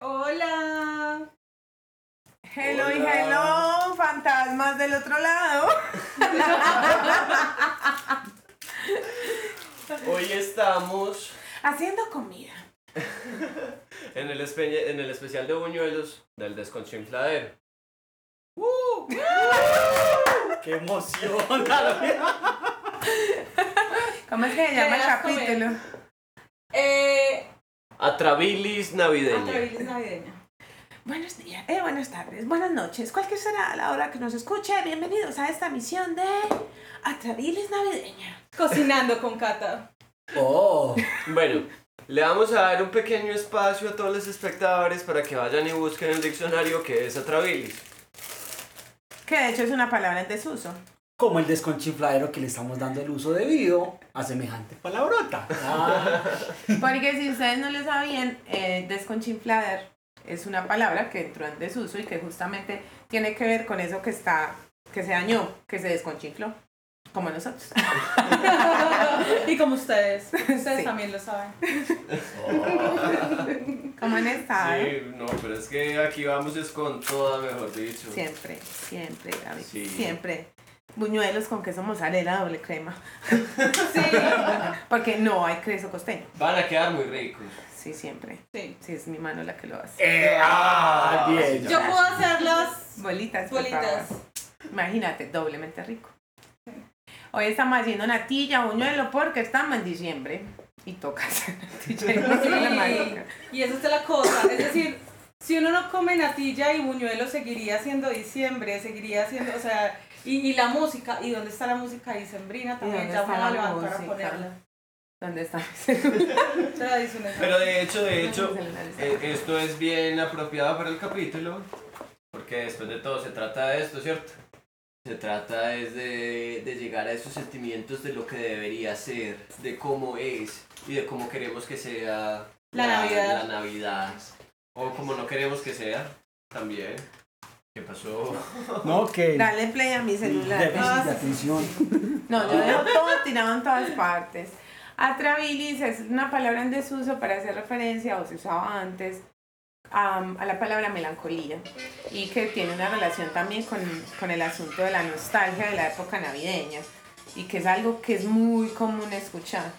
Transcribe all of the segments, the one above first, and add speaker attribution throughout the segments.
Speaker 1: Hola.
Speaker 2: Hello y hello, fantasmas del otro lado.
Speaker 3: Hoy estamos
Speaker 2: Haciendo comida.
Speaker 3: en el, espe- en el especial de buñuelos del desconchinfladero.
Speaker 4: ¡Qué emoción!
Speaker 2: ¿Cómo es que se llama el capítulo?
Speaker 1: Eh,
Speaker 3: Atrabilis navideña.
Speaker 1: Atrabilis navideña.
Speaker 2: Buenos días, eh, buenas tardes, buenas noches, cualquier será la hora que nos escuche. Bienvenidos a esta misión de Atrabilis Navideña.
Speaker 1: Cocinando con Cata.
Speaker 4: ¡Oh!
Speaker 3: Bueno, le vamos a dar un pequeño espacio a todos los espectadores para que vayan y busquen el diccionario que es Atrabilis.
Speaker 2: Que de hecho es una palabra en desuso.
Speaker 4: Como el desconchinfladero que le estamos dando el uso debido a semejante palabrota. Ah,
Speaker 2: Porque si ustedes no lo sabían, eh, desconchinflader es una palabra que entró en desuso y que justamente tiene que ver con eso que está, que se dañó, que se desconchinfló. Como nosotros.
Speaker 1: y como ustedes. Ustedes
Speaker 2: Sí.
Speaker 1: también lo saben.
Speaker 2: Como en esta. ¿eh?
Speaker 3: Sí, no, pero es que aquí vamos es con toda, mejor dicho.
Speaker 2: Siempre, siempre, Gaby.
Speaker 3: Sí.
Speaker 2: Siempre. Buñuelos con queso mozzarella, doble crema.
Speaker 1: Sí.
Speaker 2: Porque no hay queso costeño.
Speaker 3: Van a quedar muy ricos.
Speaker 2: Sí, siempre.
Speaker 1: Sí.
Speaker 2: Sí, es mi mano la que lo hace.
Speaker 4: eh, ah, bien.
Speaker 1: Yo puedo hacer las
Speaker 2: Bolitas.
Speaker 1: bolitas.
Speaker 2: Imagínate, doblemente rico. Hoy estamos haciendo natilla, buñuelo, porque estamos en diciembre. Y toca hacer natilla. y la.
Speaker 1: Y esa es la cosa. Es decir, si uno no come natilla y buñuelo, seguiría siendo diciembre, seguiría siendo, o sea, y, y la música, ¿y dónde está la música dicembrina también? Ya me
Speaker 2: la
Speaker 1: levantar a ponerla.
Speaker 2: ¿Dónde está?
Speaker 3: Pero de hecho, de hecho, eh, esto es bien apropiado para el capítulo, porque después de todo se trata de esto, ¿cierto? Se trata es de, de llegar a esos sentimientos de lo que debería ser, de cómo es y de cómo queremos que sea
Speaker 1: La Navidad.
Speaker 3: la Navidad. O como no queremos que sea, también. ¿Qué pasó?
Speaker 4: No, que.
Speaker 2: Dale play a mi celular.
Speaker 4: Déficit de atención.
Speaker 2: No, yo dejo todo tirado en todas partes. Atrabilis es una palabra en desuso para hacer referencia, o se usaba antes, am, a la palabra melancolía. Y que tiene una relación también con, con el asunto de la nostalgia de la época navideña. Y que es algo que es muy común escuchar.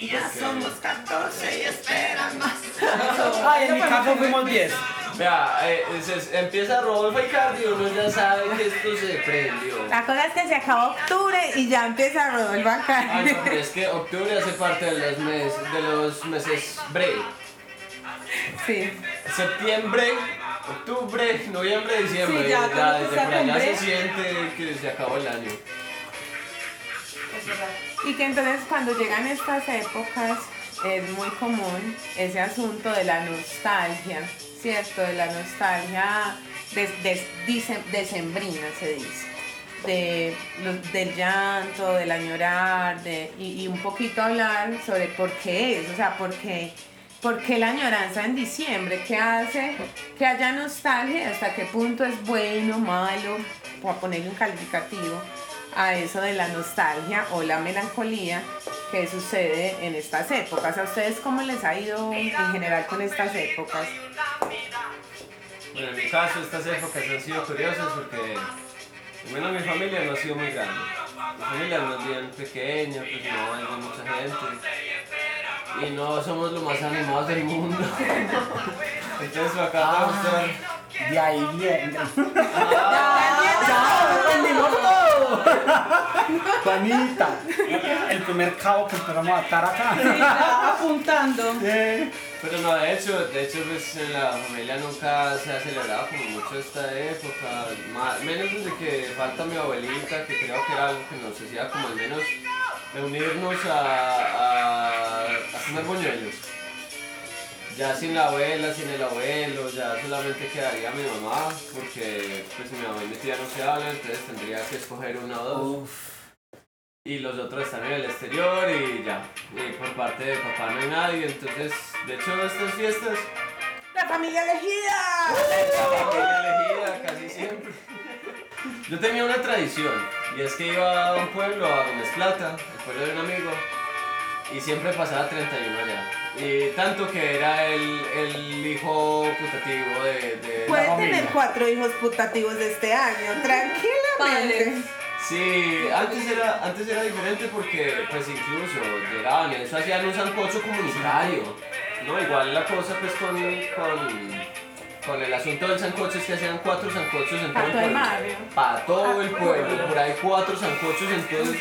Speaker 2: Ya somos 14 y esperan más.
Speaker 4: Ay, en mi caso fuimos 10.
Speaker 3: Vea, eh, se- empieza Rodolfo Icardi y uno ya sabe que esto se prendió.
Speaker 2: La cosa es que se acabó octubre y ya empieza Rodolfo
Speaker 3: Ah,
Speaker 2: acá.
Speaker 3: no, es que octubre hace parte de los, mes, de los meses break.
Speaker 2: Sí.
Speaker 3: Septiembre, octubre, noviembre, diciembre.
Speaker 1: Sí, ya, cuando
Speaker 3: desde por allá se siente que se acabó el año.
Speaker 2: Y que entonces cuando llegan estas épocas es muy común ese asunto de la nostalgia, ¿cierto? De la nostalgia des- dice- decembrina se dice. De, del llanto, del añorar, de, y, y un poquito hablar sobre por qué es, o sea, por qué, por qué la añoranza en diciembre, qué hace que haya nostalgia, hasta qué punto es bueno, malo, por ponerle un calificativo a eso de la nostalgia o la melancolía que sucede en estas épocas. ¿A ustedes cómo les ha ido en general con estas épocas?
Speaker 3: Bueno, en mi caso, estas épocas han sido curiosas porque, bueno, mi familia no ha sido muy grande. Mi familia no es bien pequeña, pues no hay mucha gente. Y no somos los más animados del mundo. Entonces, me acaba de gustar.
Speaker 4: De ahí viene. ¡Ya! ¡Lo entendimos todo! Juanita, el primer cabo que empezamos a atar acá.
Speaker 1: Sí, apuntando.
Speaker 4: Eh,
Speaker 3: Pero no, de hecho, de hecho pues en la familia nunca se ha celebrado como mucho esta época, menos desde que falta mi abuelita, que creo que era algo que nos hacía como al menos reunirnos a, a, a comer buñuelos. Ya sin la abuela, sin el abuelo, ya solamente quedaría mi mamá, porque pues mi mamá y mi tía no se hablan, entonces tendría que escoger una o dos.
Speaker 4: uf.
Speaker 3: Y los otros están en el exterior y ya. Y por parte de papá no hay nadie, entonces, de hecho, estas fiestas,
Speaker 2: ¡La familia elegida!
Speaker 3: la familia elegida casi siempre. Yo tenía una tradición, y es que iba a un pueblo, a Gómez Plata, el pueblo de un amigo, y siempre pasaba 31 allá. Y tanto que era el, el hijo putativo de... de
Speaker 2: Puede
Speaker 4: familia.
Speaker 2: tener cuatro hijos putativos de este año, tranquilamente.
Speaker 1: Padres.
Speaker 3: Sí, antes era, antes era diferente porque pues incluso llegaban, eso hacían un sancocho comunitario, ¿no? Igual la cosa pues con, con, con el asunto del sancocho es que hacían cuatro sancochos en todo el
Speaker 2: el
Speaker 3: pueblo. Para todo el
Speaker 2: Ah,
Speaker 3: pueblo,
Speaker 2: pueblo.
Speaker 3: por ahí cuatro sancochos en todo el-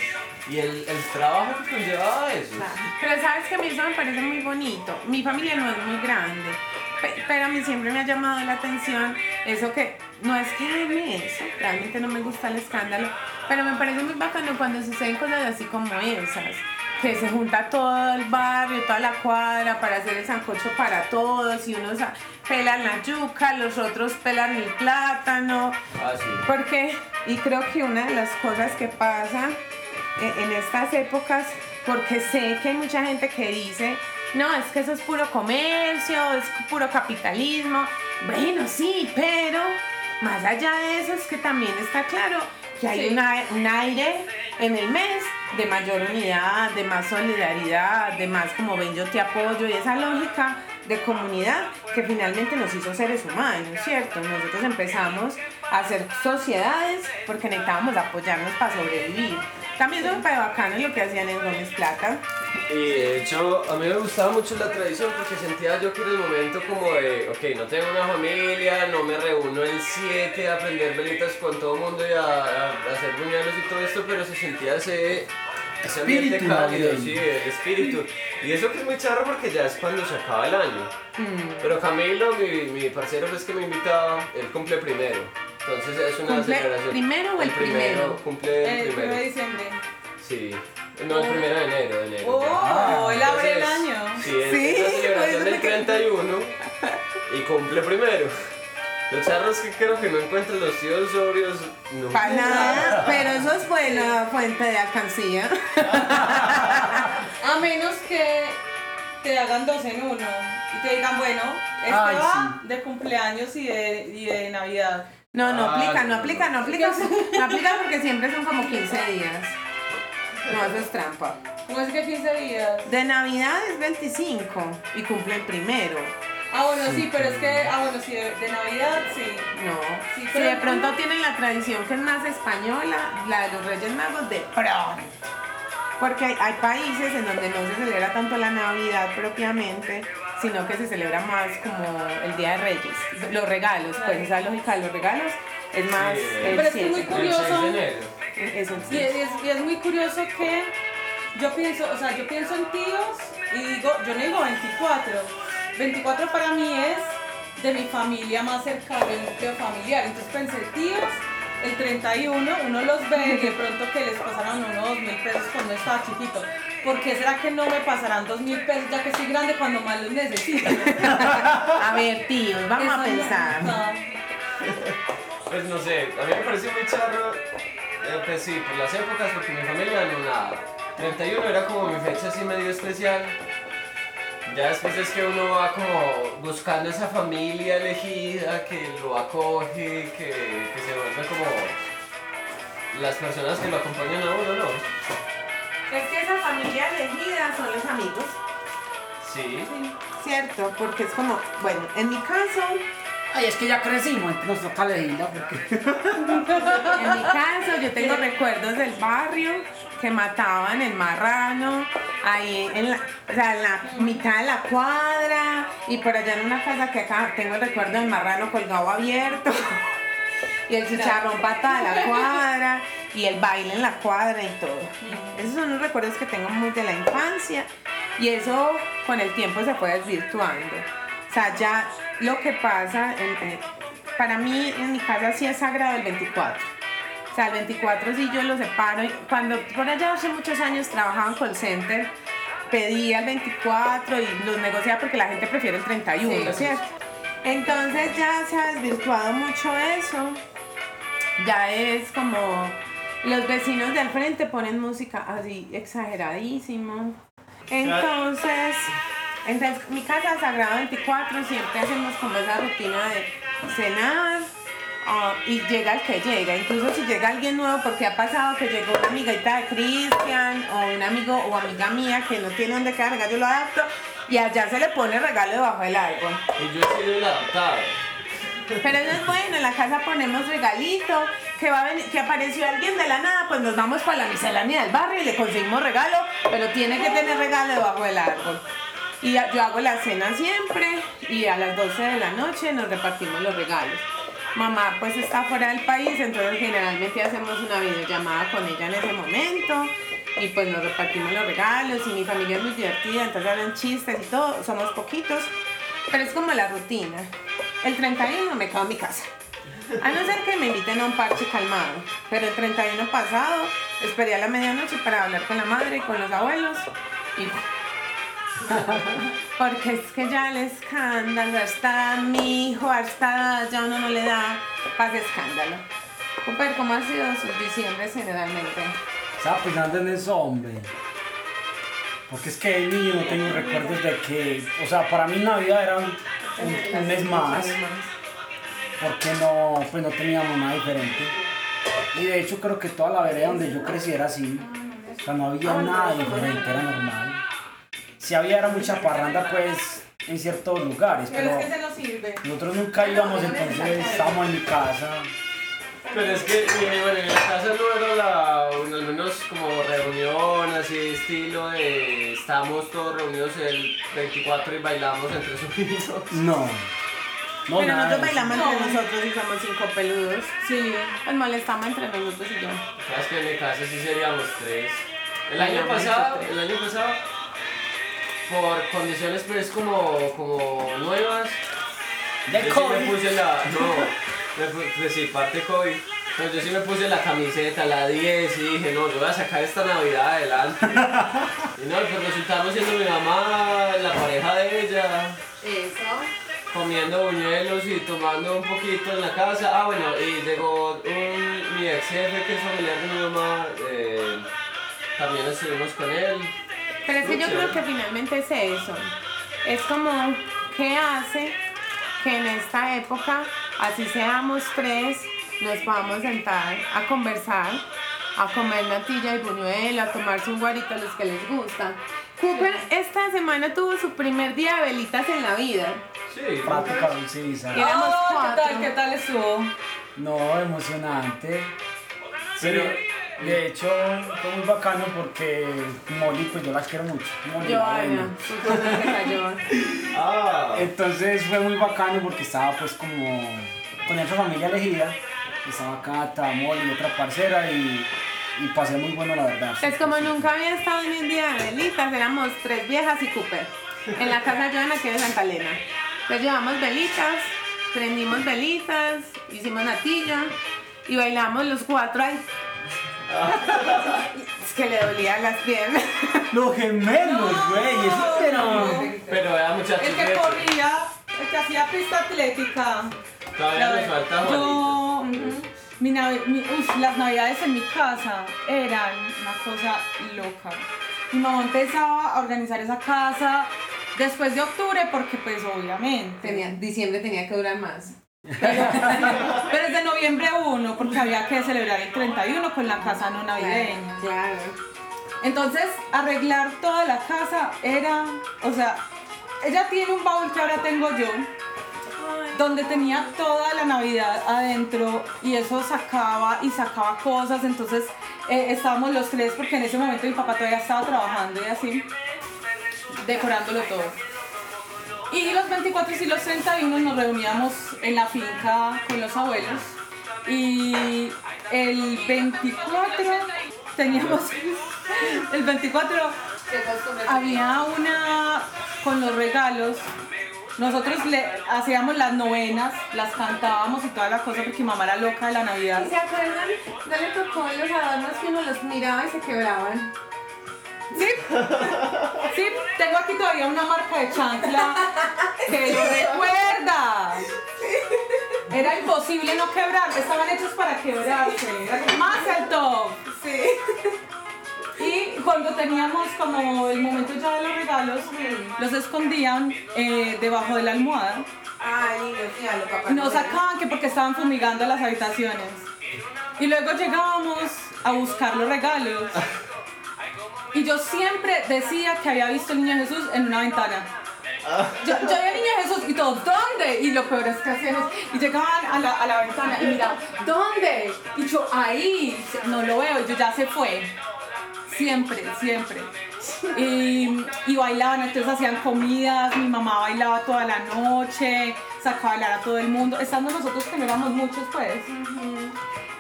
Speaker 3: Y el, el trabajo que conllevaba eso.
Speaker 2: Pero sabes que a mí eso me parece muy bonito. Mi familia no es muy grande, pe- pero a mí siempre me ha llamado la atención eso que no es que ame eso, realmente no me gusta el escándalo, pero me parece muy bacano cuando suceden cosas así como esas. Que se junta todo el barrio, toda la cuadra para hacer el sancocho para todos y unos pelan la yuca, los otros pelan el plátano,
Speaker 3: Ah, sí.
Speaker 2: porque, y creo que una de las cosas que pasa en, en estas épocas, porque sé que hay mucha gente que dice, no, es que eso es puro comercio, es puro capitalismo. Bueno, sí, pero más allá de eso es que también está claro que hay
Speaker 1: Sí.
Speaker 2: una- un aire en el mes de mayor unidad, de más solidaridad, de más como ven yo te apoyo y esa lógica de comunidad que finalmente nos hizo seres humanos, ¿cierto? Nosotros empezamos a hacer sociedades porque necesitábamos apoyarnos para sobrevivir. También me parece bacano lo que hacían en Gómez Plata.
Speaker 3: Y de hecho, a mí me gustaba mucho la tradición porque sentía yo que era el momento como de, ok, no tengo una familia, no me reúno el 7 a prender velitas con todo el mundo y a, a- a hacer buñuelos y todo esto, pero se sentía ese, ese ambiente
Speaker 4: Espíritu
Speaker 3: cálido, sí, el espíritu. Y eso que es muy charro porque ya es cuando se acaba el año.
Speaker 2: Mm.
Speaker 3: Pero Camilo, mi, mi parcero, es que me invitaba, él cumple primero. Entonces es una
Speaker 2: ¿Cumple
Speaker 3: celebración.
Speaker 2: primero o el primero?
Speaker 3: Cumple el
Speaker 1: El 1
Speaker 3: primero.
Speaker 1: de diciembre.
Speaker 3: Sí. No, el primero de enero, de enero.
Speaker 1: Oh, él abre el año.
Speaker 3: Sí, es
Speaker 2: Sí,
Speaker 3: celebración del
Speaker 2: quedé-
Speaker 3: 31 y cumple primero. Los charros que creo que no encuentran los tíos sobrios. No.
Speaker 2: Para nada, pero eso es buena fuente de alcancía.
Speaker 1: A menos que te hagan dos en uno y te digan, bueno, este
Speaker 4: Ay,
Speaker 1: va de cumpleaños y de, y de Navidad.
Speaker 2: No, no
Speaker 3: Ah,
Speaker 2: aplica, no aplica, no aplica. No aplica porque siempre son como 15 días. No, eso es trampa.
Speaker 1: ¿Cómo es que 15 días?
Speaker 2: De Navidad es 25 y cumple el primero.
Speaker 1: Ah, bueno, sí, pero es que, ah, bueno, sí, de, de Navidad, sí.
Speaker 2: No.
Speaker 1: Sí,
Speaker 2: si de pronto tienen la tradición que es más española, la de los Reyes Magos, de pronto. Porque hay, hay países en donde no se celebra tanto la Navidad propiamente, sino que se celebra más como el Día de Reyes. Los regalos, pues esa lógica de los regalos es más
Speaker 3: Sí,
Speaker 2: el
Speaker 1: Pero es que es muy
Speaker 2: 7.
Speaker 3: El 6
Speaker 1: curioso.
Speaker 2: Es
Speaker 1: es, y es muy curioso que yo pienso, o sea, yo pienso en tíos y digo, yo no digo 24. 24 para mí es de mi familia más cercana, el núcleo familiar. Entonces pensé, tíos, el 31 uno los ve y de pronto que les pasaron unos dos mil pesos cuando estaba chiquito. ¿Por qué será que no me pasarán dos mil pesos ya que soy grande cuando más los necesito?
Speaker 2: A ver, tíos, vamos a
Speaker 1: Eso
Speaker 2: pensar.
Speaker 1: no.
Speaker 3: Pues no sé, a mí me pareció muy charro. eh, pues sí, por las épocas, porque mi familia no nada. 31 era como mi fecha así medio especial. Ya después es que uno va como buscando esa familia elegida que lo acoge, que, que se vuelve como las personas que lo acompañan a uno, ¿no?
Speaker 2: Es que esa familia elegida son los amigos,
Speaker 3: Sí.
Speaker 2: ¿cierto? Porque es como, bueno, en mi caso,
Speaker 4: Ay, es que ya crecimos, nos toca elegirla porque...
Speaker 2: En mi caso, yo tengo recuerdos del barrio que mataban el marrano, ahí en la, o sea, en la mitad de la cuadra, y por allá en una casa que acá tengo el recuerdo del marrano colgado abierto, y el chicharrón pata de la cuadra, y el baile en la cuadra y todo. Esos son los recuerdos que tengo muy de la infancia, y eso con el tiempo se fue desvirtuando. O sea, ya lo que pasa, en- en- para mí en mi casa sí es sagrado el 24. O sea, el 24 sí yo lo separo. Cuando por allá hace muchos años trabajaba en call center, pedía el 24 y los negociaba porque la gente prefiere el 31,
Speaker 1: Sí.
Speaker 2: ¿cierto? Entonces ya se ha desvirtuado mucho eso. Ya es como los vecinos del frente ponen música así exageradísimo. Entonces, entonces mi casa Sagrado 24 siempre hacemos como esa rutina de cenar ah, y llega el que llega. Incluso si llega alguien nuevo, porque ha pasado que llegó una amiguita de Cristian o un amigo o amiga mía que no tiene donde cargar, yo lo adapto. Y allá se le pone regalo debajo del árbol.
Speaker 3: Y yo he sido el adoptado.
Speaker 2: Pero eso es bueno, en la casa ponemos regalito, que va a venir, que apareció alguien de la nada, pues nos vamos para la miscelánea del barrio y le conseguimos regalo, pero tiene que tener regalo debajo del árbol. Y yo hago la cena siempre y a las 12 de la noche nos repartimos los regalos. Mamá pues está fuera del país, entonces generalmente hacemos una videollamada con ella en ese momento y pues nos repartimos los regalos y mi familia es muy divertida, entonces hablan chistes y todo, somos poquitos, pero es como la rutina. El 31 me quedo en mi casa. A no ser que me inviten a un parche calmado. Pero el 31 pasado esperé a la medianoche para hablar con la madre y con los abuelos. Y porque es que ya el escándalo, hasta mi hijo, hasta ya uno no le da paz de escándalo. Cooper, ¿cómo ha sido sus diciembres generalmente?
Speaker 4: Estaba pensando en eso, hombre. Porque es que de niño no tengo recuerdos de que, o sea, para mí Navidad era un, un- un mes más, porque no, pues no teníamos nada diferente. Y de hecho creo que toda la vereda donde yo crecí era así, o sea, no había nada diferente, era normal. Si había era mucha parranda, pues, en ciertos lugares,
Speaker 1: Pero
Speaker 4: pero
Speaker 1: es que se nos sirve.
Speaker 4: nosotros nunca íbamos, entonces estábamos en mi casa.
Speaker 3: Pero es que, eh, bueno, en la casa no era la, bueno, al menos como reunión, así estilo de estamos todos reunidos el 24 y bailamos entre subidos.
Speaker 4: No. No,
Speaker 2: Pero
Speaker 4: nada
Speaker 2: nosotros
Speaker 4: de
Speaker 2: bailamos entre nosotros y somos cinco peludos.
Speaker 1: Sí.
Speaker 2: Pues molestamos entre nosotros y yo.
Speaker 3: Sabes que en mi casa sí seríamos tres. El año pasado, el año pasado, por condiciones pues como, como nuevas,
Speaker 4: De
Speaker 3: yo sí
Speaker 4: COVID.
Speaker 3: me puse la, no, sí, parte COVID, pero yo sí me puse la camiseta, la 10 y dije, no, yo voy a sacar esta Navidad adelante. Y no, pues resultamos siendo mi mamá, la pareja de ella,
Speaker 2: Eso.
Speaker 3: comiendo buñuelos y tomando un poquito en la casa. Ah, bueno, y llegó un, mi ex jefe, que es familiar de mi mamá, eh, también estuvimos con él.
Speaker 2: Pero es que yo creo que finalmente es eso. Es como, ¿qué hace que en esta época, así seamos tres, nos podamos sentar a conversar, a comer natilla y buñuelo, a tomarse un guarito a los que les gusta? Cooper esta semana tuvo su primer día de velitas en la vida.
Speaker 3: Sí,
Speaker 4: Prácticamente, sí, ¿sabes?
Speaker 2: Y éramos
Speaker 1: Oh, ¿Qué tal? ¿Qué tal estuvo?
Speaker 4: No, emocionante.
Speaker 3: Pero-
Speaker 4: Sí, de hecho, fue muy bacano porque Molly, pues yo las quiero mucho. Molly, la
Speaker 2: que cayó.
Speaker 3: Ah,
Speaker 4: Entonces fue muy bacano porque estaba pues como con nuestra familia elegida. Estaba Cata, Molly, otra parcera y, y pasé muy bueno la verdad.
Speaker 2: Es como nunca había estado en un día de velitas, éramos tres viejas y Cooper. En la casa de Joana, que es de Santa Elena. Entonces llevamos velitas, prendimos velitas, hicimos natilla y bailamos los cuatro ahí. Es que le dolían las piernas.
Speaker 4: Los gemelos, güey, eso pero...
Speaker 3: pero vea muchachos,
Speaker 1: El que corría, el que hacía pista atlética.
Speaker 3: todavía nos falta.
Speaker 1: Yo, mi navi- mi- uf, las navidades en mi casa eran una cosa loca. Mi mamá empezaba a organizar esa casa después de octubre porque pues obviamente.
Speaker 2: diciembre tenía que durar más.
Speaker 1: Pero es de noviembre 1 porque había que celebrar el 31 con la casa no navideña.
Speaker 2: Claro.
Speaker 1: Entonces, arreglar toda la casa era, o sea, ella tiene un baúl que ahora tengo yo, donde tenía toda la Navidad adentro y eso sacaba y sacaba cosas, entonces eh, estábamos los tres porque en ese momento mi papá todavía estaba trabajando y así, decorándolo todo. Y los 24 y los 31 nos reuníamos en la finca con los abuelos y el 24 teníamos, el 24 había una con los regalos. Nosotros le hacíamos las novenas, las cantábamos y toda la cosa porque mamá era loca de la Navidad.
Speaker 2: ¿Se acuerdan? ¿No le tocó los adornos que uno los miraba y se quebraban?
Speaker 1: Sí, sí, tengo aquí todavía una marca de chancla que lo recuerda. Era imposible no quebrar, estaban hechos para quebrarse. Más el top.
Speaker 2: Sí.
Speaker 1: Y cuando teníamos como el momento ya de los regalos, los escondían eh, debajo de la almohada.
Speaker 2: Ay, los.
Speaker 1: Nos sacaban que porque estaban fumigando las habitaciones. Y luego llegábamos a buscar los regalos. Y yo siempre decía que había visto el niño Jesús en una ventana. Yo, yo vi al niño Jesús y todos, ¿dónde? Y lo peor es que hacían es, y llegaban a la, a la ventana y mira, ¿dónde? Y yo, ahí, no lo veo, yo ya se fue. Siempre, siempre. Y, y bailaban, entonces hacían comidas, mi mamá bailaba toda la noche, sacaba a bailar a todo el mundo, estando nosotros que no éramos muchos pues.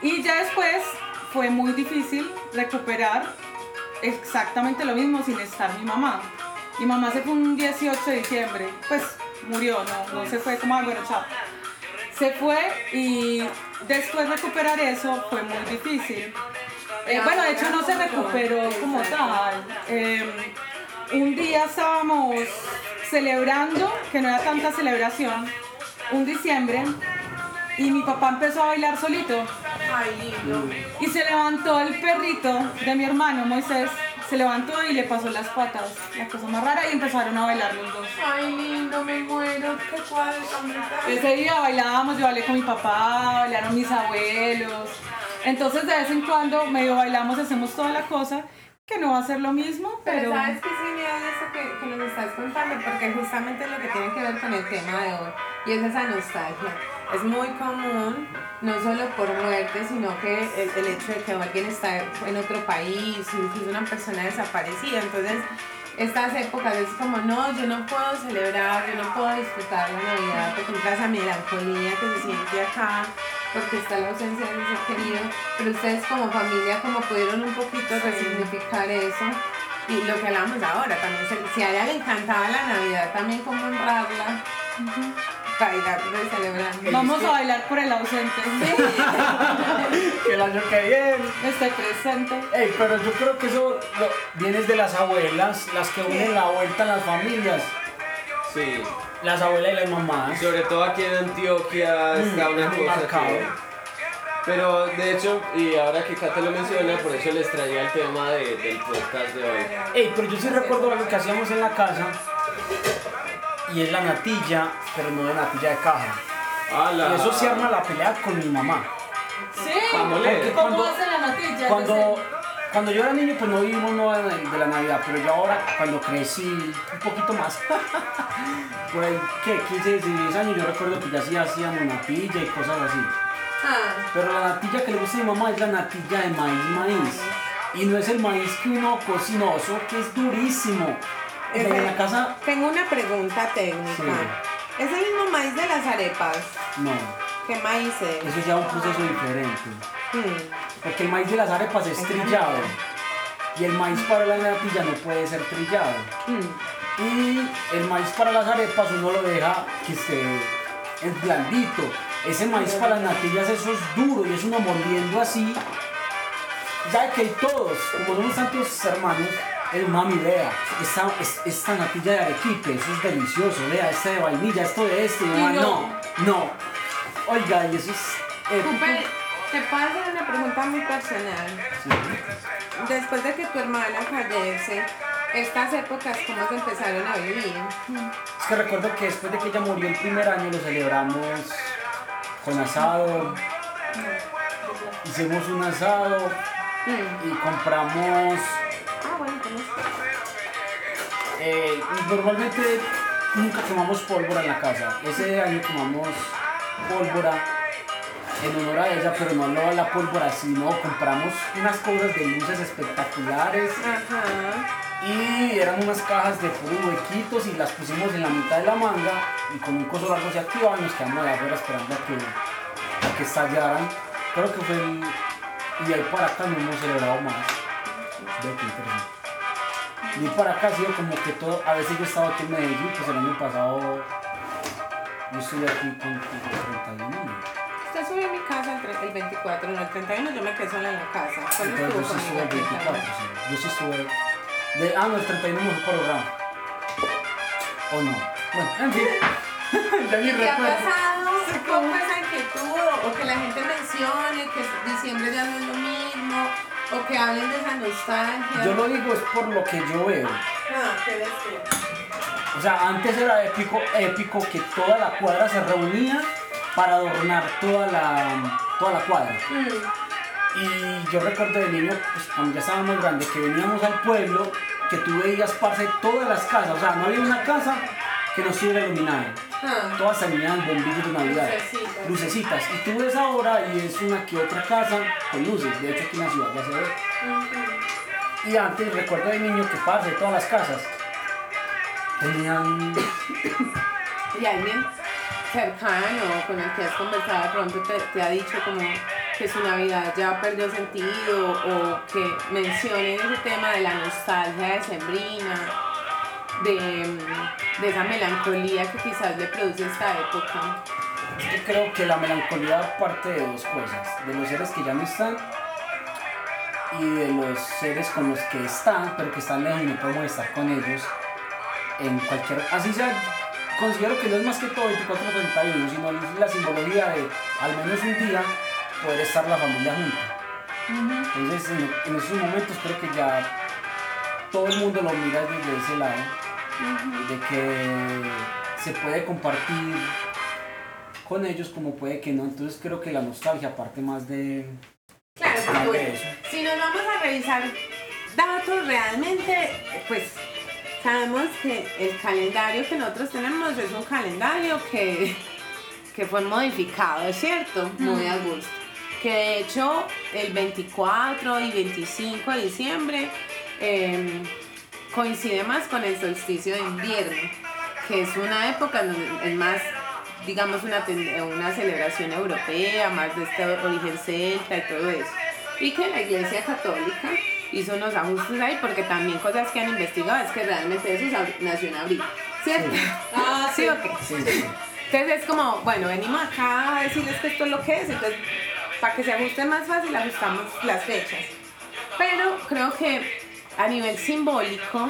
Speaker 1: Y ya después fue muy difícil recuperar exactamente lo mismo sin estar mi mamá. Mi mamá se fue un 18 de diciembre, pues murió, no, no se fue como, ah, bueno, chao. Se fue y después recuperar eso fue muy difícil. Eh, bueno, de hecho no se recuperó como tal. Eh, un día estábamos celebrando, que no era tanta celebración, un diciembre, y mi papá empezó a bailar solito.
Speaker 2: Ay, lindo.
Speaker 1: Y se levantó el perrito de mi hermano Moisés, se levantó y le pasó las patas, la cosa más rara, y empezaron a bailar los dos.
Speaker 2: Ay, lindo, me muero. Qué cuadro.
Speaker 1: Ese día bailábamos, yo bailé con mi papá, bailaron mis abuelos. Entonces de vez en cuando medio bailamos, hacemos toda la cosa, que no va a ser lo mismo,
Speaker 2: Pero
Speaker 1: pero...
Speaker 2: sabes que es genial eso que, que nos estás contando, porque justamente es lo que tiene que ver con el tema de hoy, y es esa nostalgia. Es muy común, no solo por muerte, sino que el, el hecho de que alguien está en otro país, incluso una persona desaparecida. Entonces, estas épocas es como, no, yo no puedo celebrar, yo no puedo disfrutar la Navidad porque entra esa melancolía que se siente acá, porque está la ausencia de mi ser querido, pero ustedes como familia como pudieron un poquito resignificar eso. Y lo que hablamos ahora, también se- si a ella le encantaba la Navidad, también como honrarla, bailar, celebrando.
Speaker 1: Vamos a bailar por el ausente.
Speaker 4: Que el año que viene.
Speaker 1: Esté presente.
Speaker 4: Ey, pero yo creo que eso lo- viene de las abuelas, las que unen la vuelta a las familias.
Speaker 3: Sí.
Speaker 4: Las abuelas y las mamás.
Speaker 3: Sobre todo aquí en Antioquia está una cosa que... Pero de hecho, y ahora que Cata lo menciona, por eso les traía el tema de- del podcast de hoy.
Speaker 4: Ey, pero yo sí recuerdo algo que hacíamos en la casa. Y es la natilla, pero no de natilla de caja.
Speaker 3: Ah, la-
Speaker 4: Y eso se arma la pelea con mi mamá.
Speaker 1: Sí.
Speaker 4: Porque
Speaker 1: ¿Cómo
Speaker 4: cuando-
Speaker 1: hace la natilla?
Speaker 4: Cuando, cuando yo era niño, pues no vivimos no de, de la Navidad, pero yo ahora, cuando crecí un poquito más, por ahí, ¿qué? 15, 16 años, yo recuerdo que ya sí hacíamos natilla y cosas así.
Speaker 2: Ah,
Speaker 4: Pero la natilla que le gusta a mi mamá es la natilla de maíz, maíz. Y no es el maíz que uno cocina, eso que es durísimo. O sea, en la casa,
Speaker 2: tengo una pregunta técnica.
Speaker 4: Sí.
Speaker 2: ¿Es el mismo maíz de las arepas?
Speaker 4: no.
Speaker 2: ¿Qué maíz es?
Speaker 4: Eso es ya un proceso diferente.
Speaker 2: Hmm.
Speaker 4: Porque el maíz de las arepas es trillado. Y el maíz para la natilla no puede ser trillado.
Speaker 2: Hmm.
Speaker 4: Y el maíz para las arepas uno lo deja que esté en blandito. Ese maíz para las natillas eso es duro y es uno mordiendo así. Ya que todos, como somos tantos hermanos, es mami, vea, esta, es- esta natilla de arequipe, eso es delicioso, vea, esta de vainilla, esto de este, y mamá, no, no. Oiga, y eso es.
Speaker 2: Cooper, te puedo hacer una pregunta muy personal.
Speaker 4: Sí.
Speaker 2: Después de que tu hermana fallece, estas épocas, ¿cómo se empezaron a vivir?
Speaker 4: Es que recuerdo que después de que ella murió el primer año lo celebramos con asado. Hicimos un asado
Speaker 2: Hmm.
Speaker 4: y compramos. Eh, y normalmente nunca quemamos pólvora en la casa. Ese año quemamos pólvora en honor a ella, pero no lo la pólvora, sino compramos unas cosas de luces espectaculares.
Speaker 2: Ajá.
Speaker 4: Y eran unas cajas de puros huequitos y las pusimos en la mitad de la manga y con un coso largo se activaban y nos quedamos allá afuera esperando a que, a que estallaran. Creo que fue el... Y de ahí para acá no hemos celebrado más. Veo que interesante. Y para acá ha sido como que todo... A veces yo estaba aquí en Medellín, pues el año pasado yo estuve aquí con, con 31 años.
Speaker 2: Usted subió a mi casa el tre- el 24, no, el 31 yo me quedé sola en la casa. ¿Cuándo
Speaker 4: Entonces yo sí estuve el
Speaker 2: el
Speaker 4: 24,
Speaker 2: 31?
Speaker 4: sí. Yo sí estuve... De, ah, no, el 31 no fue programa. ¿O no? Bueno, en fin. ya ni
Speaker 2: ¿Qué ha
Speaker 4: recuerdo.
Speaker 2: pasado esa inquietud o que la gente mencione que diciembre ya no es lo mismo o que hablen de esa nostalgia?
Speaker 4: Yo lo digo es por lo que yo veo.
Speaker 2: Ah, ¿qué?
Speaker 4: O sea, antes era épico, épico que toda la cuadra se reunía para adornar toda la, toda la cuadra.
Speaker 2: Mm,
Speaker 4: Y yo recuerdo de niño, pues, cuando ya estábamos grandes, que veníamos al pueblo, que tú veías parce todas las casas. O sea, no había una casa que no estuviera iluminado.
Speaker 2: Ah,
Speaker 4: Todas tenían bombillos de Navidad.
Speaker 2: Lucecitas.
Speaker 4: Lucecitas. Y tú ves ahora y es una que otra casa con luces. De hecho aquí en la ciudad ya se ve. Y antes recuerdo de niño que pase todas las casas. Tenían
Speaker 2: y alguien cercano con el que has conversado de pronto te, te ha dicho como que su Navidad ya perdió sentido o que mencionen ese tema de la nostalgia de, mm, de esa melancolía que quizás le produce esta época.
Speaker 4: Yo creo que la melancolía parte de dos cosas, de los seres que ya no están y de los seres con los que están, pero que están lejos y no podemos estar con ellos en cualquier... Así sea, considero que no es más que todo 24 o 31, sino la simbología de al menos un día poder estar la familia junta. Entonces en, en esos momentos creo que ya todo el mundo lo mira desde ese lado, de que se puede compartir con ellos como puede que no. Entonces creo que la nostalgia parte más de...
Speaker 2: Claro,
Speaker 4: más
Speaker 2: porque
Speaker 4: de
Speaker 2: bueno,
Speaker 4: eso.
Speaker 2: si nos vamos a revisar datos realmente, pues sabemos que el calendario que nosotros tenemos es un calendario que, que fue modificado, ¿es cierto? Muy a gusto. Que de hecho el 24 y 25 de diciembre eh, coincide más con el solsticio de invierno, que es una época donde es más, digamos, una, ten- una celebración europea, más de este origen celta y todo eso. Y que la Iglesia Católica hizo unos ajustes ahí, porque también cosas que han investigado es que realmente eso nació en abril, ¿cierto?
Speaker 4: Sí.
Speaker 1: Ah,
Speaker 2: ¿Sí o qué?
Speaker 4: Sí, sí.
Speaker 2: Entonces es como, bueno, venimos acá a decirles que esto es lo que es, entonces para que se ajuste más fácil ajustamos las fechas. Pero creo que a nivel simbólico,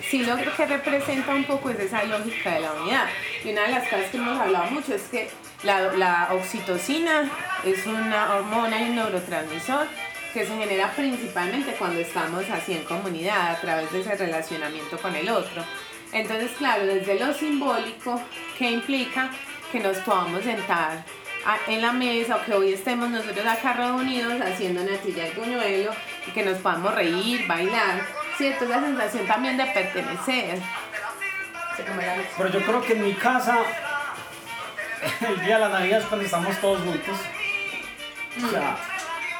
Speaker 2: sí lo que representa un poco es esa lógica de la unidad. Y una de las cosas que hemos hablado mucho es que la, la oxitocina es una hormona y un neurotransmisor que se genera principalmente cuando estamos así en comunidad, a través de ese relacionamiento con el otro. Entonces, claro, desde lo simbólico, que implica que nos podamos sentar en la mesa o que hoy estemos nosotros acá reunidos haciendo natilla y buñuelo y que nos podamos reír, bailar, ¿cierto? Esa sensación también de pertenecer. La.
Speaker 4: Pero yo creo que en mi casa, el día de la Navidad es cuando estamos todos juntos. O sea,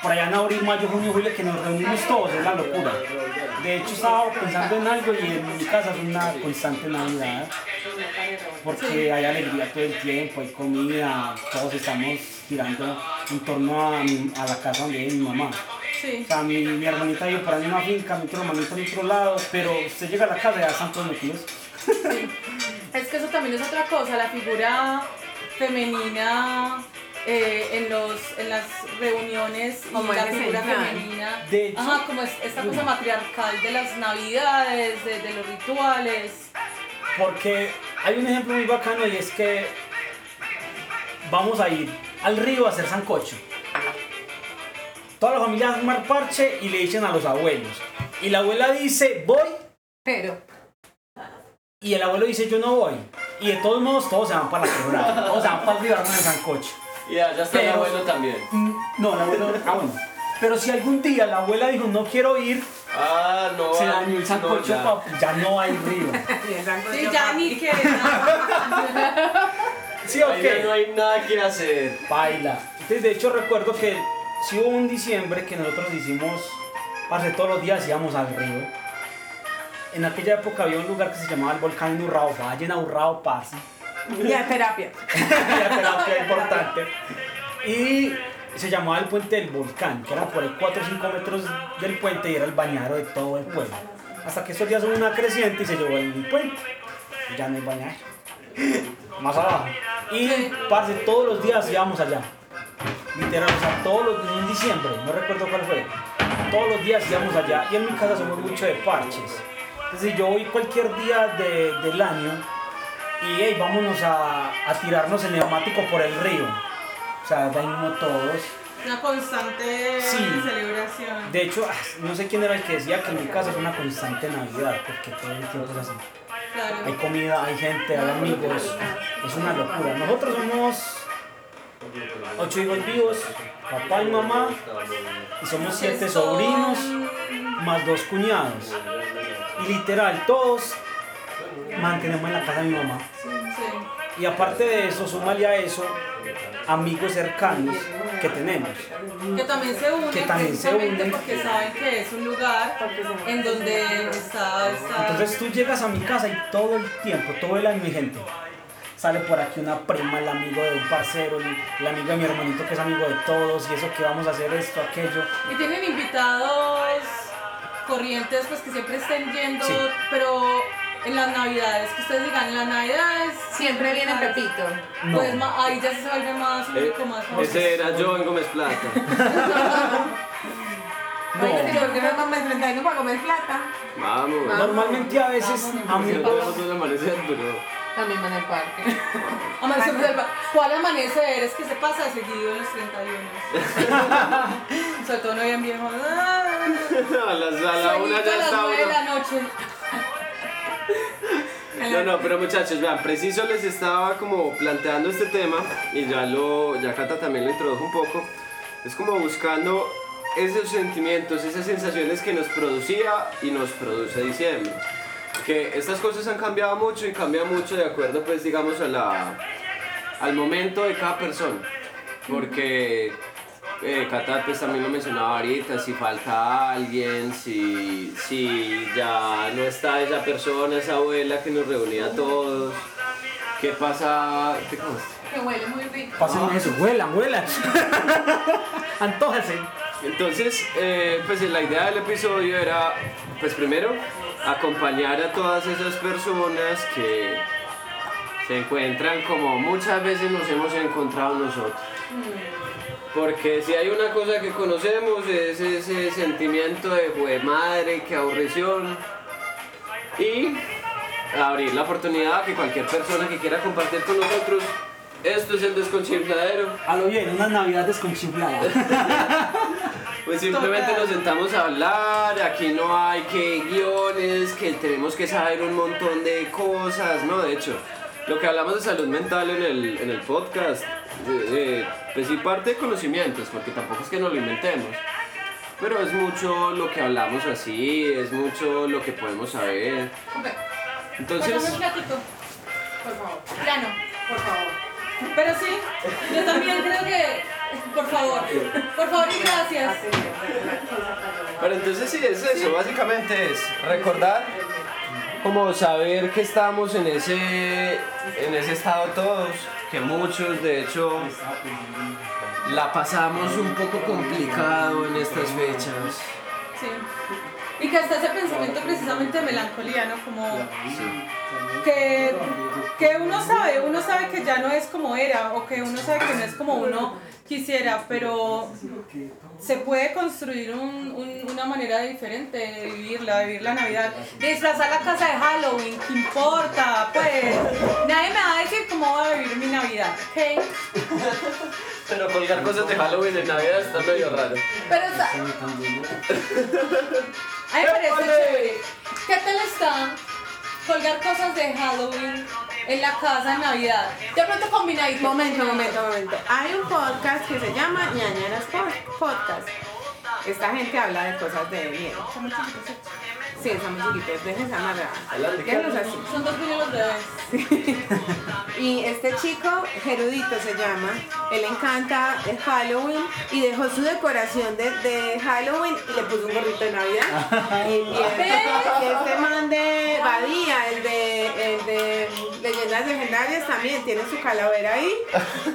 Speaker 4: por allá en abril, mayo, junio, julio, que nos reunimos todos, es la locura. De hecho, estaba pensando en algo y en mi casa es una constante Navidad. Porque hay alegría todo el tiempo, hay comida, todos estamos girando en torno a, mi- a la casa donde vive mi mamá.
Speaker 1: Sí.
Speaker 4: O sea, mi, mi hermanita vive por ahí en una finca, mi otro hermanito en otro lado, pero usted llega a la casa y ya están todos metidos.
Speaker 1: Es que eso también es otra cosa, la figura femenina eh, en, los, en las reuniones y
Speaker 2: Como
Speaker 1: la figura femenina.
Speaker 4: De hecho-
Speaker 1: Ajá, como es, esta cosa matriarcal de las navidades, de, de los rituales.
Speaker 4: Porque hay un ejemplo muy bacano y es que vamos a ir al río a hacer sancocho. Toda la familia va a armar parche y le dicen a los abuelos. Y la abuela dice, voy,
Speaker 2: Pero,
Speaker 4: y el abuelo dice, yo no voy. Y de todos modos, todos se van para la quebrada. Todos se van para el río a armar el sancocho.
Speaker 3: Y allá está el
Speaker 4: Pero-
Speaker 3: abuelo también.
Speaker 4: Mm, No, el abuelo, ah, bueno. Pero si algún día la abuela dijo, no quiero ir,
Speaker 3: Ah, no.
Speaker 4: se dañó el
Speaker 3: no,
Speaker 4: sancocho,
Speaker 3: ya.
Speaker 4: papi, ya no hay río.
Speaker 1: Sí, ya ni que.
Speaker 4: ¿Sí
Speaker 3: Ahí ya no hay nada que hacer.
Speaker 4: Baila. Entonces, de hecho, recuerdo que si hubo un diciembre que nosotros hicimos, parce, todos los días íbamos al río. En aquella época había un lugar que se llamaba el volcán en Urrao, vayan a Urrao, parce.
Speaker 2: Ya terapia.
Speaker 4: La terapia importante. Y se llamaba el puente del volcán, que era por ahí 4 o 5 metros del puente y era el bañadero de todo el pueblo. Hasta que estos días hubo una creciente y se llevó el puente. Y ya no hay bañadero. Más abajo. Y, parce, todos los días íbamos allá. Literal, o sea, todos los en diciembre, no recuerdo cuál fue. Todos los días íbamos allá. Y en mi casa somos mucho de parches. Entonces yo voy cualquier día de- del año y hey, vámonos a, a tirarnos el neumático por el río. O sea, mismo todos.
Speaker 1: Una constante
Speaker 4: Sí.
Speaker 1: celebración.
Speaker 4: De hecho, ah, no sé quién era el que decía que en mi casa es una constante Navidad, porque todo el tiempo es así. Hay
Speaker 1: Claro.
Speaker 4: comida, hay gente, hay amigos. Es una locura. Nosotros somos ocho hijos vivos, papá y mamá, y somos siete sobrinos, más dos cuñados. Y literal, todos mantenemos en la casa de mi mamá.
Speaker 1: Sí.
Speaker 4: Y aparte de eso, súmale a eso amigos cercanos que tenemos.
Speaker 1: Que también se unen
Speaker 4: Que también se unen.
Speaker 1: porque saben que es un lugar en donde está, está
Speaker 4: Entonces tú llegas a mi casa y todo el tiempo, todo el año mi gente. Sale por aquí una prima, el amigo de un parcero, el, el amigo de mi hermanito que es amigo de todos y eso que vamos a hacer esto, aquello.
Speaker 1: Y tienen invitados corrientes pues que siempre estén yendo,
Speaker 4: Sí.
Speaker 1: pero en las navidades, que ustedes digan, en las navidades
Speaker 2: Siempre viene Pepito.
Speaker 1: Pues
Speaker 4: No.
Speaker 1: ma- ahí ya se vuelve más, un
Speaker 3: Eh,
Speaker 1: poco más famoso.
Speaker 3: ese era yo en Gómez Plata.
Speaker 2: Oye, ¿y por qué no comes 31 para comer plata?
Speaker 3: Vamos.
Speaker 4: Normalmente a veces
Speaker 3: tenemos un amanecer, pero.
Speaker 2: También en el parque.
Speaker 1: Amanecer del ba- ¿Cuál amanecer? Es que se pasa seguido en los 31. Sobre todo no habían viejo. Ah,
Speaker 3: A las- a la
Speaker 1: sueñito
Speaker 3: una
Speaker 1: a
Speaker 3: ya
Speaker 1: las
Speaker 3: está
Speaker 1: 9 de
Speaker 3: uno.
Speaker 1: la noche.
Speaker 3: No, no, pero muchachos, vean, preciso les estaba como planteando este tema y ya lo, ya Cata también lo introdujo un poco. Es como buscando esos sentimientos, esas sensaciones que nos producía y nos produce diciembre. Que estas cosas han cambiado mucho y cambian mucho de acuerdo, pues, digamos, a la, al momento de cada persona. Porque eh, Cata pues también lo mencionaba ahorita, si falta alguien, si, si ya no está esa persona, esa abuela que nos reunía a todos, qué pasa, qué cosa?
Speaker 2: Que huele muy rico.
Speaker 4: Pasen eso, huelan, huelan. Antójense.
Speaker 3: Entonces, eh, pues la idea del episodio era, pues primero, acompañar a todas esas personas que se encuentran como muchas veces nos hemos encontrado nosotros. Porque si hay una cosa que conocemos es ese sentimiento de "Jue madre, que aburrición. Y abrir la oportunidad a que cualquier persona que quiera compartir con nosotros, esto es el desconchifladero.
Speaker 4: A lo bien, unas navidades con chiflada.
Speaker 3: Pues simplemente nos sentamos a hablar, aquí no hay que guiones, que tenemos que saber un montón de cosas, ¿no? De hecho, lo que hablamos de salud mental en el, en el podcast, eh, eh, pues sí parte de conocimientos, porque tampoco es que nos lo inventemos. Pero es mucho lo que hablamos así, es mucho lo que podemos saber.
Speaker 1: Ok.
Speaker 3: Entonces,
Speaker 1: Pásame un platito.
Speaker 2: Por favor,
Speaker 1: Plano.
Speaker 2: por favor.
Speaker 1: Pero sí, yo también creo que. Por favor. Por favor y gracias.
Speaker 3: Pero entonces sí, es eso, básicamente es recordar, como saber que estamos en ese, en ese estado todos, que muchos de hecho la pasamos un poco complicado en estas fechas.
Speaker 1: Sí. Y que hasta ese pensamiento precisamente de melancolía, ¿no? Como que, que uno sabe, uno sabe que ya no es como era, o que uno sabe que no es como uno quisiera, pero se puede construir un- un- una manera diferente de vivirla, de vivir la Navidad. Disfrazar la casa de Halloween, ¿qué importa? Pues nadie me va a decir cómo voy a vivir mi Navidad, ¿ok?
Speaker 3: Pero colgar cosas de Halloween en Navidad está medio raro.
Speaker 1: Pero está... A mí me parece chévere. ¿Qué tal está colgar cosas de Halloween en la casa en Navidad? De pronto combinadito.
Speaker 2: Momento, momento, momento. Hay un podcast que se llama Ñañaras Pod- Podcast. Esta gente habla de cosas de miedo. Sí, amarrar.
Speaker 3: Adelante,
Speaker 2: Déjenlos
Speaker 3: Carlos.
Speaker 2: así.
Speaker 1: Son dos pequeños bebés.
Speaker 2: Y este chico, Gerudito se llama, él le encanta el Halloween y dejó su decoración de, de Halloween y le puso un gorrito de Navidad. Y, y este, y este man de Badía, el de, el de Leyendas Legendarias, también tiene su calavera ahí.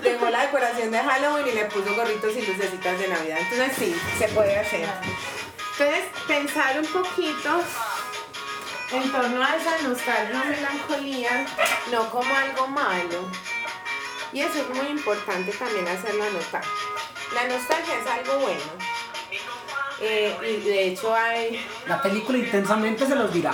Speaker 2: Dejó la decoración de Halloween y le puso gorritos y lucecitas de Navidad. Entonces sí, se puede hacer. Entonces, pensar un poquito en torno a esa nostalgia o melancolía, no como algo malo. Y eso es muy importante también hacerlo notar. La nostalgia es algo bueno. Eh, y de hecho hay,
Speaker 4: La película intensamente se los dirá.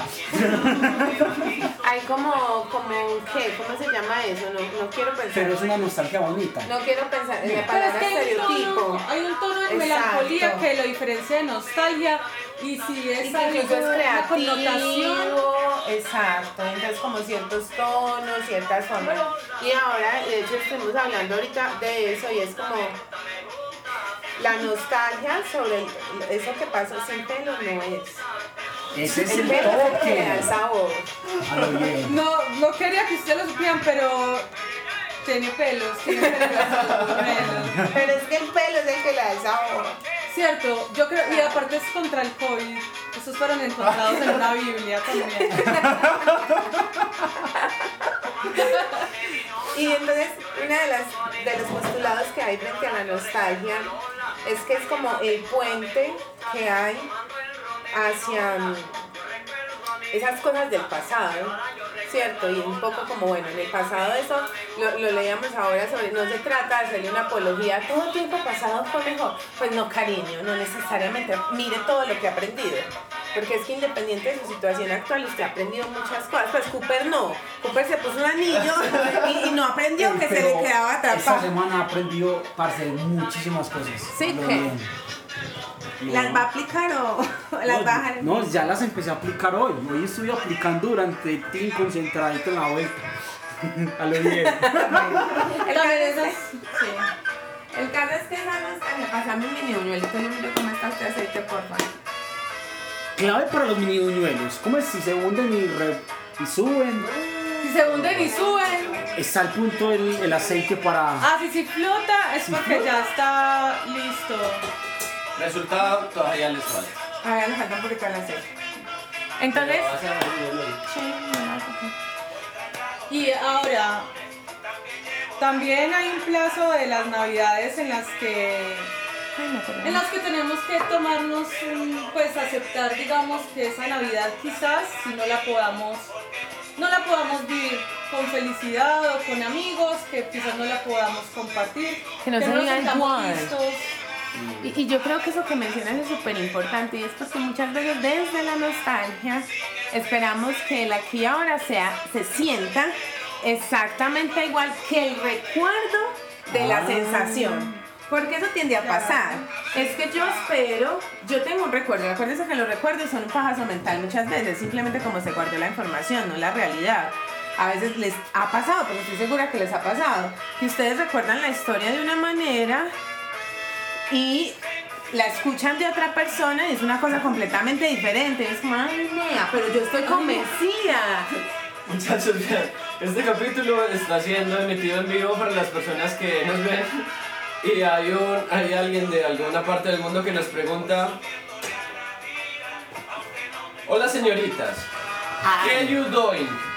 Speaker 2: hay como, como, ¿qué? ¿Cómo se llama eso? No, no quiero pensar.
Speaker 4: Pero es una nostalgia bonita.
Speaker 2: No quiero pensar en la
Speaker 1: Pero es
Speaker 2: palabra
Speaker 1: que hay un
Speaker 2: estereotipo.
Speaker 1: tono, hay un tono de
Speaker 2: Exacto.
Speaker 1: melancolía que lo diferencia de nostalgia y si es algo,
Speaker 2: Incluso es
Speaker 1: una connotación.
Speaker 2: creativo, exacto, entonces como ciertos tonos, ciertas formas. Y ahora, de hecho, estuvimos hablando ahorita de eso y es como la nostalgia sobre eso que pasó sin pelo no es.
Speaker 4: Ese es
Speaker 2: El
Speaker 4: el
Speaker 2: pelo es el que le da
Speaker 4: toque.
Speaker 2: el sabor.
Speaker 4: A lo bien.
Speaker 1: No, no quería que ustedes lo supieran, pero tiene pelos, tiene pelos.
Speaker 2: Pero es que el pelo es el que el sabor.
Speaker 1: Cierto, yo creo, y aparte es contra el COVID. Estos fueron encontrados en una Biblia también.
Speaker 2: Y entonces, uno de, las, de los postulados que hay frente a la nostalgia es que es como el puente que hay hacia mm, esas cosas del pasado, ¿cierto? Y un poco como, bueno, en el pasado eso lo, lo leíamos ahora sobre, no se trata de hacerle una apología, todo tiempo pasado fue mejor. Pues no, cariño, no necesariamente, mire todo lo que ha aprendido. Porque es que independiente de su situación actual, usted ha aprendido muchas cosas. Pues Cooper no. Cooper se puso un anillo y, y no aprendió que se le quedaba
Speaker 4: Esta
Speaker 2: atrapado.
Speaker 4: semana he aprendido, parce, muchísimas cosas.
Speaker 2: Sí,
Speaker 4: bien. No.
Speaker 2: ¿Las va a aplicar o las va a dejar?
Speaker 4: No, ya las empecé a aplicar hoy. Hoy estuve aplicando durante tin concentradito en la vuelta. A lo bien.
Speaker 2: El caso, es que,
Speaker 1: sí.
Speaker 2: el caso es que esa nostalgia, pasame un mini buñuelito, no mire cómo está este aceite, por favor.
Speaker 4: Clave para los mini buñuelos. ¿Cómo es si se hunden y, re- y suben?
Speaker 1: Si se hunden y suben.
Speaker 4: Está al punto el, el aceite para.
Speaker 1: Ah, si si flota es porque ya está listo.
Speaker 3: Resultado, todavía les falta.
Speaker 2: A ver, le falta un poquito de aceite. Entonces, sí, la.
Speaker 1: Y ahora, también hay un plazo de las navidades en las que
Speaker 2: Ay, no, perdón.
Speaker 1: en las que tenemos que tomarnos un, pues aceptar digamos que esa navidad quizás si no la podamos no la podamos vivir con felicidad o con amigos que quizás no la podamos compartir
Speaker 2: Que no
Speaker 1: nos
Speaker 2: sea
Speaker 1: sintamos listos.
Speaker 2: Y, y yo creo que eso que mencionas es súper importante y es porque muchas veces desde la nostalgia esperamos que el aquí y ahora sea, se sienta exactamente igual que el recuerdo de la
Speaker 4: Ah.
Speaker 2: sensación. Porque eso tiende a pasar. Es que yo espero, yo tengo un recuerdo, acuérdense que los recuerdos son un pajazo mental muchas veces, simplemente como se guardó la información, no la realidad. A veces les ha pasado, pero estoy segura que les ha pasado, que ustedes recuerdan la historia de una manera y la escuchan de otra persona y es una cosa completamente diferente. Es ay, nea, pero yo estoy convencida.
Speaker 3: Muchachos, este capítulo está siendo emitido en vivo para las personas que nos ven. Y hay, un, hay alguien de alguna parte del mundo que nos pregunta: Hola señoritas, ¿qué you doing?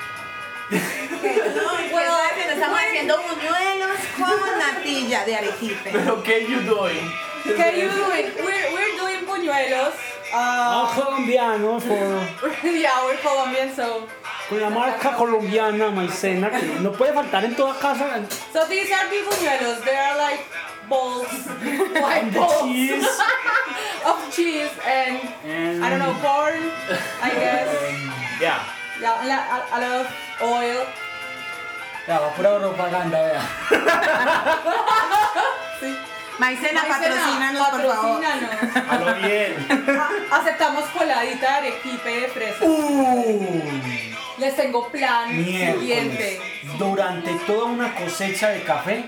Speaker 2: Bueno, que nos estamos haciendo buñuelos con natilla de arequipe.
Speaker 3: Pero ¿qué you doing?
Speaker 1: ¿Qué you doing? We're, we're doing buñuelos.
Speaker 4: Ah,
Speaker 1: Uh,
Speaker 4: colombiano, por-
Speaker 1: yeah, we're Colombian, so
Speaker 4: con la marca colombiana maicena que no puede faltar en toda casa.
Speaker 1: so these are the buñuelos. They are like balls, white
Speaker 4: And the
Speaker 1: balls
Speaker 4: cheese.
Speaker 1: of cheese and
Speaker 4: And-
Speaker 1: I don't know corn, I guess.
Speaker 4: Ya.
Speaker 1: Yeah, and a, a lot of oil.
Speaker 4: Ya, va pura propaganda, vea.
Speaker 1: Sí.
Speaker 2: Maicena, patrocínanos, por favor.
Speaker 1: patrocínanos.
Speaker 4: A lo bien.
Speaker 1: A- Aceptamos coladita de arequipe de fresa.
Speaker 4: Uh,
Speaker 1: Les tengo plan
Speaker 4: miércoles.
Speaker 1: siguiente.
Speaker 4: Durante toda una cosecha de café,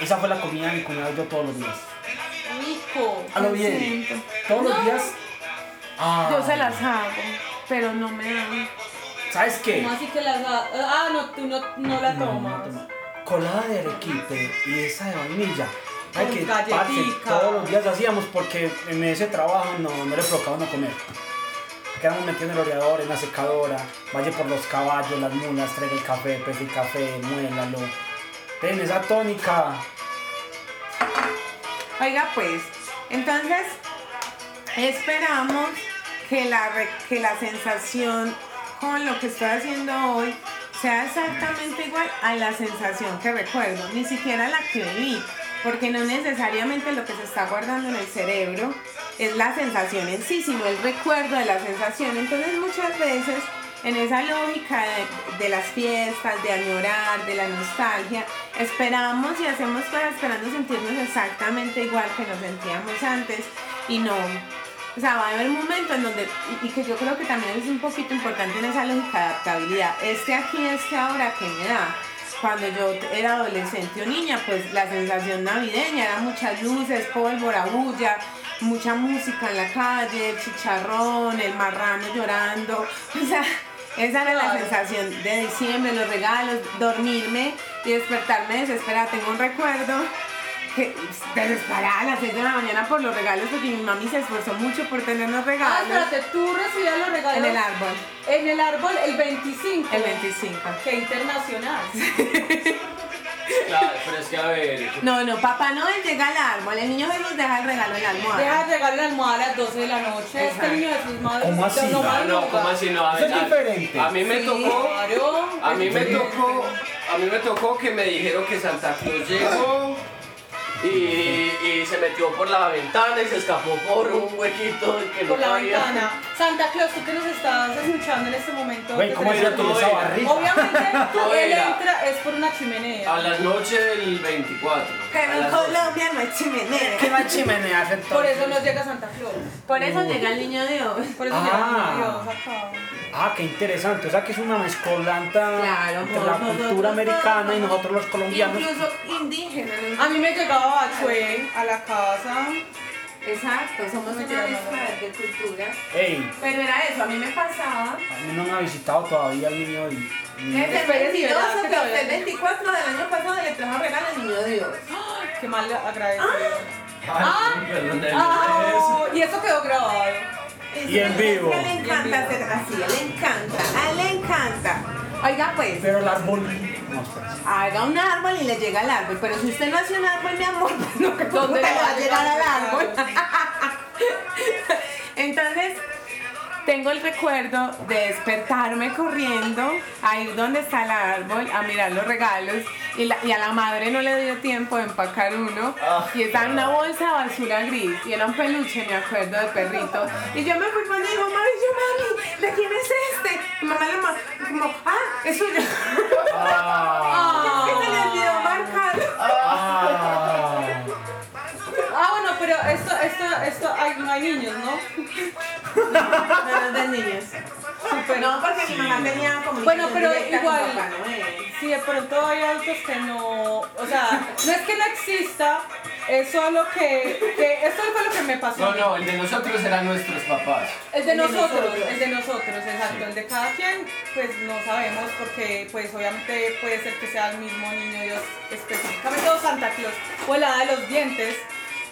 Speaker 4: esa fue la comida de mi cuñado y yo todos los días.
Speaker 1: Rico.
Speaker 4: A lo bien. Todos los días. Ah,
Speaker 2: Yo se las hago, pero no me dan.
Speaker 4: ¿Sabes qué?
Speaker 1: No, así que las Ah, no, tú no, no la tomas.
Speaker 4: Colada de arequipe y esa de vainilla. Ay, que parce, todos los días hacíamos porque en ese trabajo no, no le provocaba no comer. Quedamos metidos en el oreador, en la secadora, vaya por los caballos, las mulas, traiga el café, pese el café, muélalo. Ten esa tónica.
Speaker 2: Oiga, pues, entonces esperamos que la, re- que la sensación con lo que estoy haciendo hoy sea exactamente igual a la sensación que recuerdo, ni siquiera la que viví, porque no necesariamente lo que se está guardando en el cerebro es la sensación en sí, sino el recuerdo de la sensación. Entonces muchas veces en esa lógica de, de las fiestas, de añorar, de la nostalgia, esperamos y hacemos cosas esperando sentirnos exactamente igual que nos sentíamos antes y no. O sea, va a haber un momento en donde, y, y que yo creo que también es un poquito importante en esa lógica de adaptabilidad, este aquí, este ahora que me da. Cuando yo era adolescente o niña, pues la sensación navideña era muchas luces, pólvora, bulla, mucha música en la calle, chicharrón, el marrano llorando. O sea, esa era la sensación de diciembre, los regalos, dormirme y despertarme desesperada. Tengo un recuerdo que desesperada a las 6 de la mañana por los regalos porque mi mami se esforzó mucho por tenernos
Speaker 1: Ah,
Speaker 2: regalos
Speaker 1: espérate, tú recibías los regalos
Speaker 2: en el árbol,
Speaker 1: en el árbol el 25.
Speaker 2: el 25.
Speaker 1: Qué internacional.
Speaker 3: Claro, pero es que a ver.
Speaker 2: No, no, Papá Noel llega al árbol, el niño Jesús deja el regalo en la almohada.
Speaker 1: Deja el regalo en la almohada a las 12 de la noche. Este
Speaker 2: Exacto.
Speaker 1: niño de sus madres.
Speaker 4: ¿Cómo así?
Speaker 1: no
Speaker 3: No, no. ¿cómo así? No, a
Speaker 4: Eso
Speaker 3: ver,
Speaker 4: es
Speaker 3: a-
Speaker 4: diferente.
Speaker 3: A mí me
Speaker 2: Sí.
Speaker 3: tocó.
Speaker 1: Claro.
Speaker 3: A mí me tocó, a mí me tocó que me dijeron que Santa Claus llegó y, y se metió por la ventana y se escapó por un huequito que no
Speaker 1: Por la
Speaker 3: cabía.
Speaker 1: ventana. Santa Claus, tú que nos estás escuchando en este momento.
Speaker 4: Güey, ¿cómo era tu esa barriga?
Speaker 1: Obviamente,
Speaker 3: Todo
Speaker 1: él
Speaker 3: era.
Speaker 1: entra es por una chimenea.
Speaker 3: A la noche del 24. a
Speaker 2: Pero en
Speaker 3: las.
Speaker 2: Colombia no hay chimenea.
Speaker 4: ¿Qué más chimeneas entonces?
Speaker 1: Por eso no llega Santa Claus.
Speaker 2: Por eso llega el niño Dios.
Speaker 1: Por eso
Speaker 4: Ah.
Speaker 1: llega Dios acá.
Speaker 4: Ah, qué interesante. O sea que es una mezcolanta
Speaker 2: Claro,
Speaker 4: entre la cultura americana y nosotros los colombianos.
Speaker 2: Incluso indígenas.
Speaker 1: A mí me llegaba Bachué a la casa.
Speaker 2: Exacto, somos una mezcla de cultura.
Speaker 4: Ey,
Speaker 2: Pero era eso, a mí me pasaba.
Speaker 4: a mí no me ha visitado todavía el niño
Speaker 2: Desde el
Speaker 1: Espere, sí,
Speaker 2: 22
Speaker 1: ¿verdad?
Speaker 2: que
Speaker 1: Que
Speaker 2: hasta el
Speaker 1: todavía-
Speaker 2: 24 del año pasado le trajo regalo al niño Dios.
Speaker 1: Qué mal agradecido.
Speaker 3: Ay, perdón, el-
Speaker 1: Ah, y eso quedó grabado.
Speaker 4: Y en vivo.
Speaker 2: Le encanta hacer así, le encanta, a él le encanta. Oiga pues,
Speaker 4: Pero el árbol...
Speaker 2: Haga un árbol y le llega al árbol. Pero si usted no hace un árbol, mi amor, pues no, que
Speaker 1: ¿Dónde
Speaker 2: ¿dónde le va a llegar al árbol? Entonces, tengo el recuerdo de despertarme corriendo a ir donde está el árbol a mirar los regalos y, la- y a la madre no le dio tiempo de empacar uno
Speaker 3: Ah.
Speaker 2: y estaba en una bolsa de basura gris y era un peluche, me acuerdo, de perrito. Y yo me fui cuando dijo, mami, yo, mami, ¿de quién es este? Y mamá le ma- como, ah, es suyo. Es que se le olvidó marcar.
Speaker 4: ah.
Speaker 1: Ah, bueno, pero esto, esto, esto, hay, no hay niños, ¿no?
Speaker 2: No, no es de niños. No, porque mi mamá tenía como
Speaker 1: Bueno, pero igual-
Speaker 2: Papá.
Speaker 1: Sí, de pronto hay adultos que no, o sea, no es que no exista, es solo que, que esto fue lo que me pasó. a
Speaker 3: No,
Speaker 1: mí.
Speaker 3: no, el de nosotros eran nuestros papás.
Speaker 1: El de
Speaker 2: El de
Speaker 1: nosotros,
Speaker 2: nosotros.
Speaker 1: el de nosotros, exacto. El de cada quien, pues no sabemos porque pues obviamente puede ser que sea el mismo niño Dios específicamente o Santa Claus o hada de los dientes.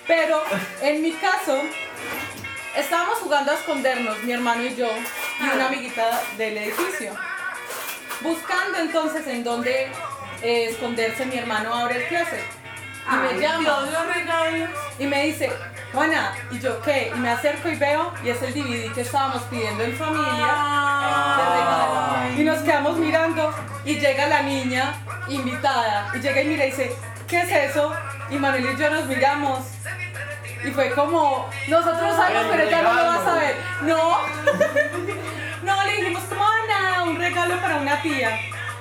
Speaker 1: Pero en mi caso, estábamos jugando a escondernos, mi hermano y yo, y una amiguita del edificio. Buscando entonces en dónde eh, esconderse, mi hermano abre el closet. Y me llama
Speaker 2: Dios los regalos.
Speaker 1: y me dice, Juana, ¿y yo qué? Y me acerco y veo, y es el DVD que estábamos pidiendo en familia. Y nos quedamos mirando, y llega la niña invitada, y llega y mira y dice, ¿qué es eso? Y Manuel y yo nos miramos. Y fue como, nosotros sabemos,
Speaker 3: El
Speaker 1: pero ella no lo va a saber. No. No, le dijimos como "Ah, nada, un regalo para una tía.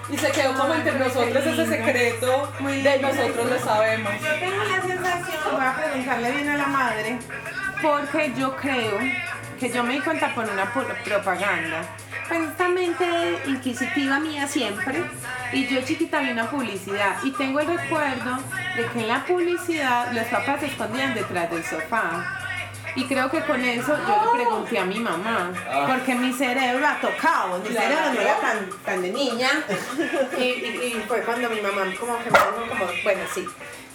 Speaker 1: Y se quedó como entre nosotros ese secreto de nosotros lo sabemos.
Speaker 2: Yo tengo la sensación, voy a preguntarle bien a la madre, porque yo creo que yo me di cuenta por una propaganda. Pues esta mente inquisitiva mía siempre, y yo chiquita vi una publicidad, y tengo el recuerdo de que en la publicidad los papás se escondían detrás del sofá. Y creo que con eso yo le pregunté a mi mamá,
Speaker 3: Ah.
Speaker 2: porque mi cerebro ha tocado, mi
Speaker 1: Claro.
Speaker 2: cerebro no era tan, tan de niña. Y, y- y fue cuando mi mamá como que me dijo como, bueno, sí.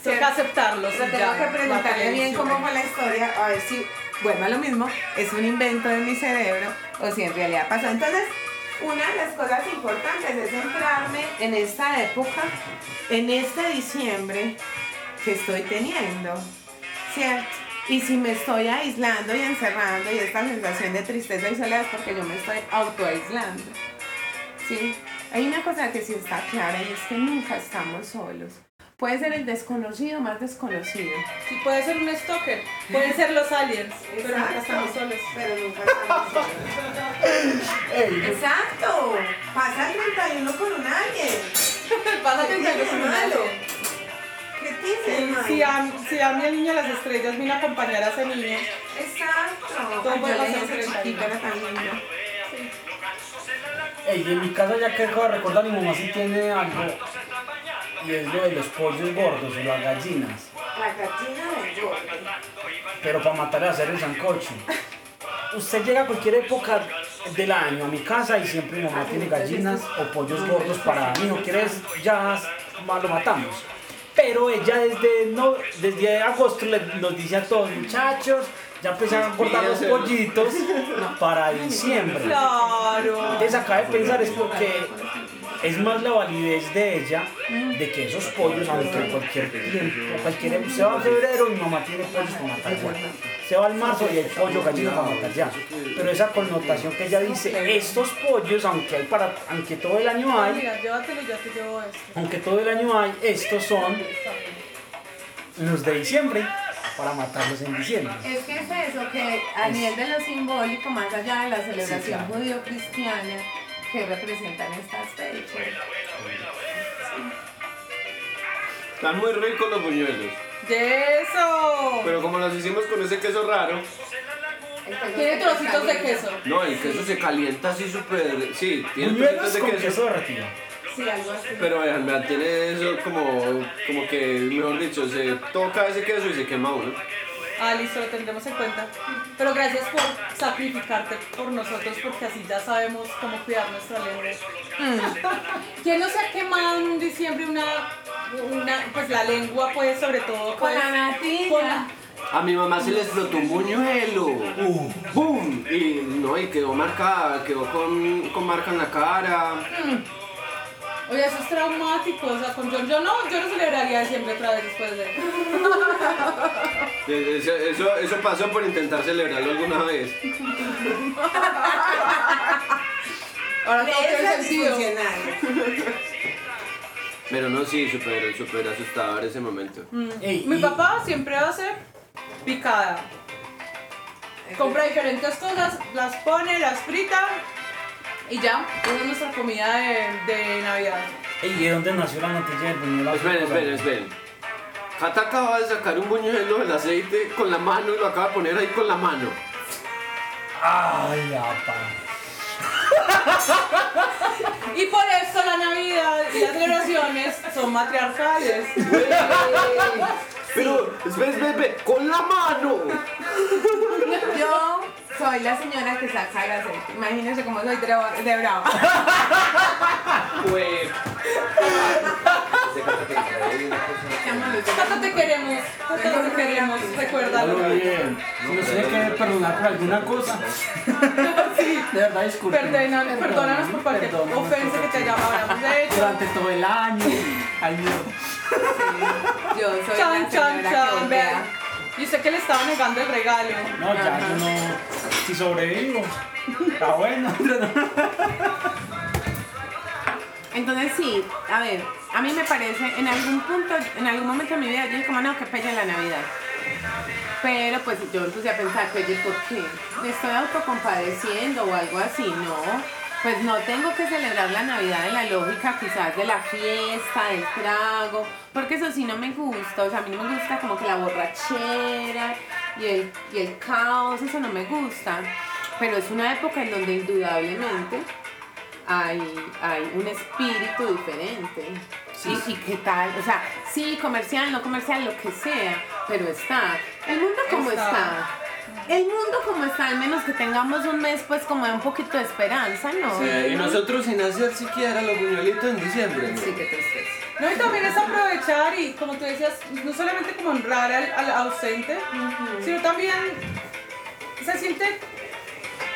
Speaker 1: Toca aceptarlo. sí,
Speaker 2: Pero tengo que preguntarle bien cómo fue la historia, a ver si, bueno, lo mismo, es un invento de mi cerebro o si en realidad pasó. Entonces, una de las cosas importantes es centrarme en esta época, en este diciembre que estoy teniendo, ¿cierto? Y si me estoy aislando y encerrando y esta sensación de tristeza y soledad es porque yo me estoy autoaislando. ¿sí? Hay una cosa que sí está clara y es que nunca estamos solos. Puede ser el desconocido más desconocido.
Speaker 1: Sí, puede ser un stalker, pueden ser los aliens, pero nunca estamos solos.
Speaker 2: Pero nunca estamos solos. Exacto. Pasa el 31 con un alguien.
Speaker 1: Pasa
Speaker 2: ¿Qué
Speaker 1: que
Speaker 2: tiene
Speaker 1: tengo con
Speaker 2: de
Speaker 1: un
Speaker 2: malo?
Speaker 1: alien.
Speaker 2: ¿Qué
Speaker 1: Si a, si a mí el niño de las estrellas vino a acompañar a ese niño,
Speaker 2: Exacto.
Speaker 1: Todo el
Speaker 2: chiquito,
Speaker 1: camino.
Speaker 2: era tan
Speaker 4: ey, y en mi casa ya que acabo de recordar, mi mamá sí tiene algo. Y es lo de los pollos gordos o las gallinas.
Speaker 2: La gallina del gordo.
Speaker 4: pero para matar a hacer el sancocho. Usted llega a cualquier época del año a mi casa y siempre mi mamá tiene gallinas o pollos gordos para mí. ¿No quieres? Ya lo matamos. Pero ella desde, no, desde agosto le- nos dice a todos, muchachos, ya empiezan a cortar los pollitos para diciembre.
Speaker 1: Claro.
Speaker 4: Entonces acá de pensar es porque es más la validez de ella de que esos pollos, aunque en cualquier tiempo, cualquier, se va a febrero y mi mamá tiene pollos para matar ya. Se va al marzo y hay pollo gallina para matar ya. Pero esa connotación que ella dice, estos pollos, aunque hay para, aunque todo el año hay,
Speaker 1: Mira, llévatelo y ya te llevo esto.
Speaker 4: aunque todo el año hay, estos son los de diciembre para matarlos en diciembre.
Speaker 2: Es que es eso, que a nivel de lo simbólico, más allá de la celebración
Speaker 4: claro.
Speaker 2: judío-cristiana, que representan estas fechas.
Speaker 5: Están muy ricos los buñuelos.
Speaker 1: ¡De eso!
Speaker 5: Pero como los hicimos con ese queso raro,
Speaker 1: Tiene trocitos de queso.
Speaker 5: no, el queso se calienta así súper. Sí, tiene trocitos de
Speaker 4: con
Speaker 5: queso.
Speaker 4: queso derretido.
Speaker 2: Sí, algo así.
Speaker 5: Pero vean, vean, tiene eso como, como que, mejor dicho, se toca ese queso y se quema uno.
Speaker 1: Ah, listo, lo tendremos en cuenta. Pero gracias por sacrificarte por nosotros, porque así ya sabemos cómo cuidar nuestra lengua. ¿Quién no se ha quemado en diciembre una, una, pues la lengua, pues, sobre todo,
Speaker 2: Con
Speaker 1: pues,
Speaker 2: la natilla.
Speaker 1: con la-
Speaker 5: A mi mamá se le explotó un buñuelo. ¡Bum! Y no, y quedó marcada, quedó con, con marca en la cara.
Speaker 1: Oye, eso es traumático, o sea, con John, yo no, yo no celebraría diciembre otra vez después de...
Speaker 5: Eso, eso, eso pasó por intentar celebrarlo alguna vez.
Speaker 1: Ahora todo tiene sentido.
Speaker 5: Pero no, sí, súper súper asustador ese momento.
Speaker 4: Ey,
Speaker 1: Mi
Speaker 4: y-
Speaker 1: papá siempre hace picada. Compra diferentes cosas, las pone, las frita y ya, esa es nuestra comida de, de Navidad.
Speaker 4: Ey, ¿Y de dónde nació la natilla del buñuelo?
Speaker 5: Esperen, esperen, esperen. Cata acaba de sacar un buñuelo del aceite con la mano y lo acaba de poner ahí con la mano.
Speaker 4: Ay, apa.
Speaker 1: Y por eso la Navidad y las celebraciones son matriarcales.
Speaker 5: Pero, esperen, esperen, esperen, con la mano.
Speaker 2: Yo soy la señora que saca el aceite. Imagínense cómo soy de, de brava.
Speaker 5: Pues.
Speaker 1: Tata te queremos, Tata te queremos, recuérdalo.
Speaker 4: Muy bien. Si nos tiene que perdonar por alguna cosa. De verdad, disculpen.
Speaker 1: Perdona, perdónanos por cualquier
Speaker 4: Perdónanos
Speaker 1: ofensa que te hayamos hecho.
Speaker 4: Durante todo el año. Ay, Dios.
Speaker 2: Yo soy
Speaker 1: Chan,
Speaker 2: la
Speaker 1: chan, chan, vean. Y usted que le estaba negando el regalo.
Speaker 4: No, ya yo no. Si sobrevivo. Está bueno.
Speaker 2: Entonces sí, a ver, a mí me parece, en algún punto, en algún momento de mi vida, yo dije como, no, que pelle la Navidad. Pero pues yo puse a pensar, pelle, ¿por qué? ¿Me estoy autocompadeciendo o algo así? No, pues no tengo que celebrar la Navidad en la lógica quizás de la fiesta, del trago, porque eso sí no me gusta, o sea, a mí no me gusta como que la borrachera y el, y el caos, eso no me gusta. Pero es una época en donde indudablemente hay, hay un espíritu diferente. y, y qué tal, o sea, sí, comercial, no comercial, lo que sea, pero está. El mundo como
Speaker 1: Está.
Speaker 2: está. El mundo como está, al menos que tengamos un mes pues como de un poquito de esperanza, ¿no?
Speaker 5: Eh, y nosotros sin hacer siquiera los buñuelitos en diciembre.
Speaker 2: Sí, qué tristeza.
Speaker 1: No, y también es aprovechar y, como tú decías, no solamente como honrar al, al ausente, sino también se siente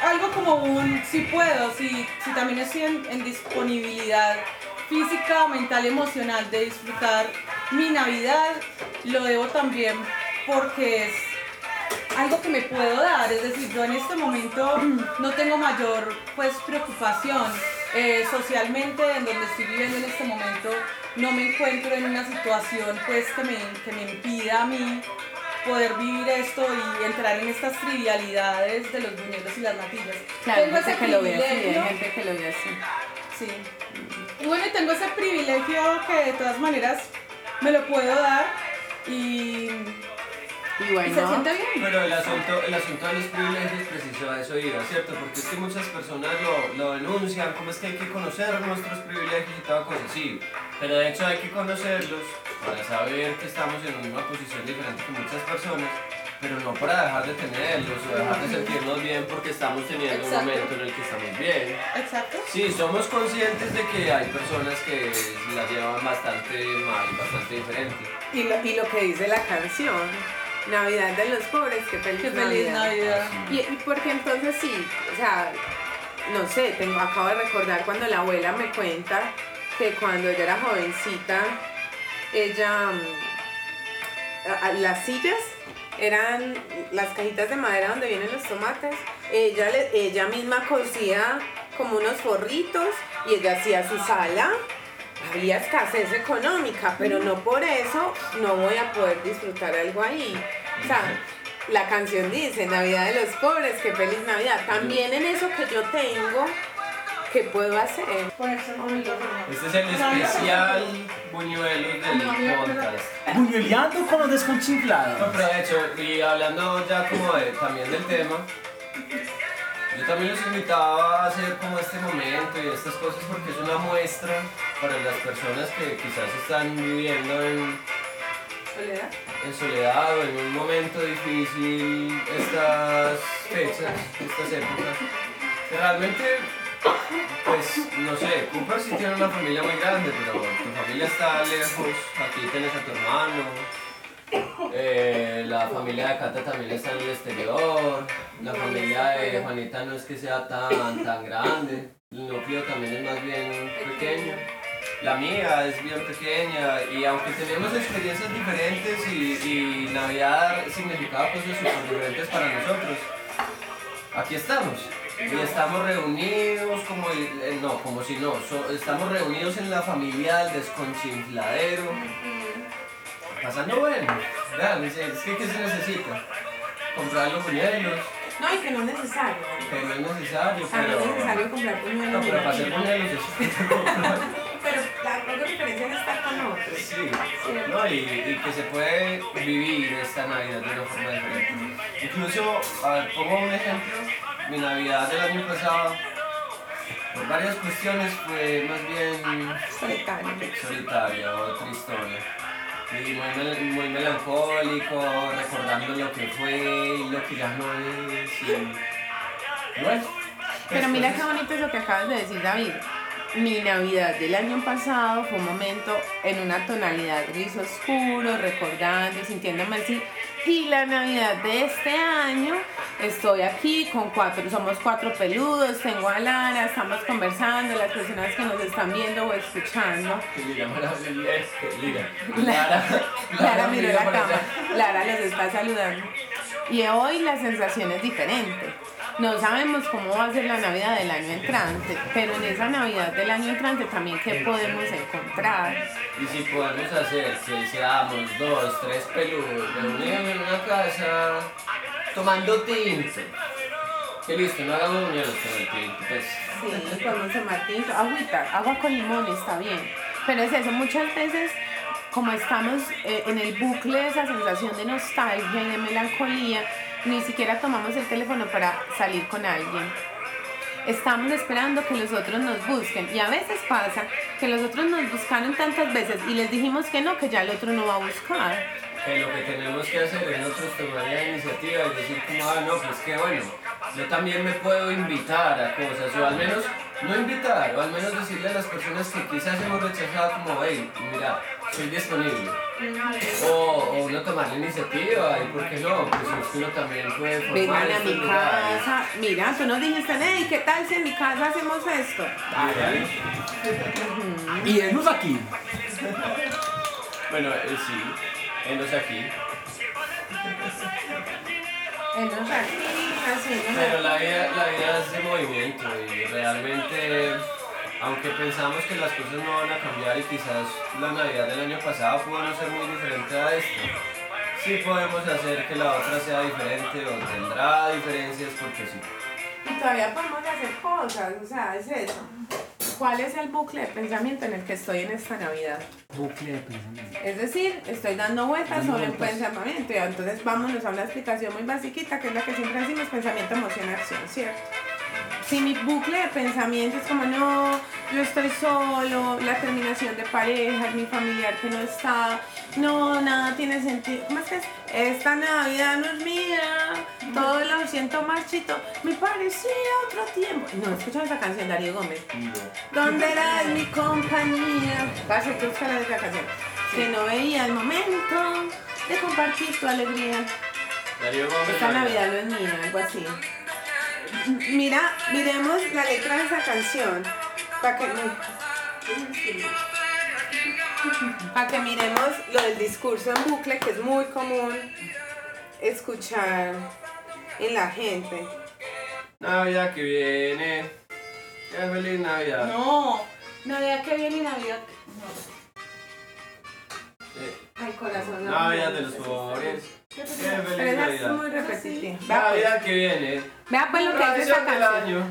Speaker 1: algo como un si puedo, si, si también estoy en, disponibilidad física, mental, emocional de disfrutar mi Navidad, lo debo también porque es algo que me puedo dar, es decir, yo en este momento no tengo mayor pues preocupación eh, socialmente en donde estoy viviendo en este momento, no me encuentro en una situación pues que me, que me impida a mí poder vivir esto y entrar en estas trivialidades de los buñuelos y las natillas.
Speaker 2: Claro,
Speaker 1: tengo ese
Speaker 2: que lo así, hay
Speaker 1: privilegio,
Speaker 2: gente que lo ve así.
Speaker 1: sí. Y bueno, tengo ese privilegio que de todas maneras me lo puedo dar y,
Speaker 2: Y
Speaker 1: y se
Speaker 2: bueno,
Speaker 1: siente bien.
Speaker 3: Pero el asunto, el asunto de los privilegios preciso a eso iba, ¿cierto? Porque es que muchas personas lo, lo denuncian, como es que hay que conocer nuestros privilegios y toda cosa, sí. Pero de hecho hay que conocerlos, para saber que estamos en una posición diferente que muchas personas, pero no para dejar de tenerlos o dejar de sentirnos bien porque estamos teniendo
Speaker 1: Exacto.
Speaker 3: un momento en el que estamos bien.
Speaker 1: Exacto.
Speaker 3: Sí, somos conscientes de que hay personas que la llevan bastante mal, bastante diferente.
Speaker 2: Y lo, y lo que dice la canción, Navidad de los pobres, qué feliz,
Speaker 1: Qué feliz Navidad.
Speaker 2: Y, y porque entonces sí, o sea, no sé, tengo, acabo de recordar cuando la abuela me cuenta que cuando ella era jovencita, ella, mm, a- a- las sillas eran las cajitas de madera donde vienen los tomates, ella, ella misma cosía como unos forritos y ella hacía su sala. Había escasez económica, pero no por eso no voy a poder disfrutar algo ahí. O sea, la canción dice Navidad de los pobres, qué feliz Navidad. También en eso que yo tengo, ¿qué puedo hacer?
Speaker 3: Este es el especial buñuelos del podcast.
Speaker 4: Buñueleando con los desconchiflados.
Speaker 3: No, pero de hecho, y hablando ya como de, también del tema, yo también los invitaba a hacer como este momento y estas cosas porque es una muestra para las personas que quizás están viviendo en,
Speaker 2: Soledad.
Speaker 3: en soledad o en un momento difícil estas fechas, estas épocas. Realmente, pues, no sé, Cooper sí tiene una familia muy grande, pero tu familia está lejos, aquí tienes a tu hermano, eh, la familia de Cata también está en el exterior, la familia de Juanita no es que sea tan, tan grande, el núcleo también es más bien pequeño. La mía es bien pequeña y aunque tenemos experiencias diferentes y, y Navidad significaba cosas súper diferentes para nosotros, aquí estamos. Y estamos reunidos como, no, como si no, estamos reunidos en la familia del desconchinfladero. Pasando bueno, vean, es, es que ¿qué se necesita? Comprar los buñuelos,
Speaker 2: No, y que no es necesario.
Speaker 3: que no es necesario,
Speaker 2: O sea, no
Speaker 3: pero...
Speaker 2: es necesario comprar.
Speaker 3: No, pero para hacer buñuelos es
Speaker 2: Pero la diferencia es estar con otros.
Speaker 3: Sí, no, y, y que se puede vivir esta Navidad de una forma diferente. Incluso, a ver, pongo un ejemplo, mi Navidad del año pasado, por varias cuestiones fue más bien
Speaker 2: Solitario.
Speaker 3: solitaria o tristona. Y muy, mel- muy melancólico, recordando lo que fue y lo que ya no es. Y, bueno,
Speaker 2: Pero mira qué bonito es lo que acabas de decir, David. Mi Navidad del año pasado fue un momento en una tonalidad gris oscuro, recordando, sintiéndome así. Y la Navidad de este año, estoy aquí con cuatro, somos cuatro peludos, tengo a Lara, estamos conversando, las personas que nos están viendo o escuchando.
Speaker 3: Lira, Lira.
Speaker 2: Lara, Lara miró
Speaker 3: mira
Speaker 2: la cama. Lara los está saludando. Y hoy la sensación es diferente. No sabemos cómo va a ser la Navidad del año entrante, pero en esa Navidad del año entrante también qué podemos encontrar.
Speaker 3: Y si podemos hacer que seamos dos, tres peludos reunidos en una casa tomando tinto. Que listo, no hagamos buñuelos con el tinto, pues.
Speaker 2: Sí, podemos tomar tinto, agüita, agua con limón está bien. Pero es eso, muchas veces como estamos eh, en el bucle de esa sensación de nostalgia y de melancolía, ni siquiera tomamos el teléfono para salir con alguien. Estamos esperando que los otros nos busquen y a veces pasa que los otros nos buscaron tantas veces y les dijimos que no, que ya el otro no va a buscar.
Speaker 3: Que lo que tenemos que hacer es nosotros tomar la iniciativa y decir como, ah, no, pues que bueno, yo también me puedo invitar a cosas, o al menos, no invitar, o al menos decirle a las personas que quizás hemos rechazado como, hey, mira, soy disponible. O, o uno tomar la iniciativa, y por qué no, pues es que uno también puede formar
Speaker 2: Vengan a mi
Speaker 3: lugares.
Speaker 2: casa. Mira, tú nos dijiste, hey, ¿qué tal si en mi casa hacemos esto?
Speaker 3: Dale.
Speaker 4: Y enos aquí.
Speaker 3: Bueno, eh, sí, enos aquí.
Speaker 2: Enos aquí, haciendo
Speaker 3: Pero la vida, la vida es de movimiento y realmente, aunque pensamos que las cosas no van a cambiar y quizás la Navidad del año pasado pudo no ser muy diferente a esto, sí podemos hacer que la otra sea diferente o tendrá diferencias porque sí.
Speaker 2: Y todavía podemos hacer cosas, o sea, es eso. ¿Cuál es el bucle de pensamiento en el que estoy en esta Navidad?
Speaker 4: Bucle de pensamiento.
Speaker 2: Es decir, estoy dando vueltas
Speaker 4: Dando
Speaker 2: sobre
Speaker 4: vueltas.
Speaker 2: pensamiento y entonces vámonos a una explicación muy basiquita que es la que siempre decimos pensamiento, emoción, acción, ¿cierto? Si mi bucle de pensamiento es como, no, yo estoy solo, la terminación de pareja, mi familiar que no está, no, nada tiene sentido. ¿Cómo es que es? Esta Navidad no es mía, todo lo siento marchito, me parecía otro tiempo. No, escuchan esa canción, Darío Gómez. ¿Dónde era mi compañía? Vas a buscar esa canción. Que no veía el momento de compartir tu alegría.
Speaker 3: Darío Gómez.
Speaker 2: Esta Navidad no es mía, algo así. Mira, miremos la letra de esa canción. Para que, para que miremos lo del discurso en bucle, que es muy común escuchar en la gente.
Speaker 3: Navidad que viene. Qué feliz Navidad.
Speaker 1: No, Navidad que viene y Navidad.
Speaker 3: Eh,
Speaker 2: Ay, corazón. no.
Speaker 3: Navidad de los pobres. Qué
Speaker 2: Pero
Speaker 3: feliz
Speaker 2: esa es
Speaker 3: Navidad.
Speaker 2: muy repetitiva. Vea pues,
Speaker 3: Navidad que viene.
Speaker 2: vea pues lo que dice esa
Speaker 3: Tradición del
Speaker 2: canción.
Speaker 3: año.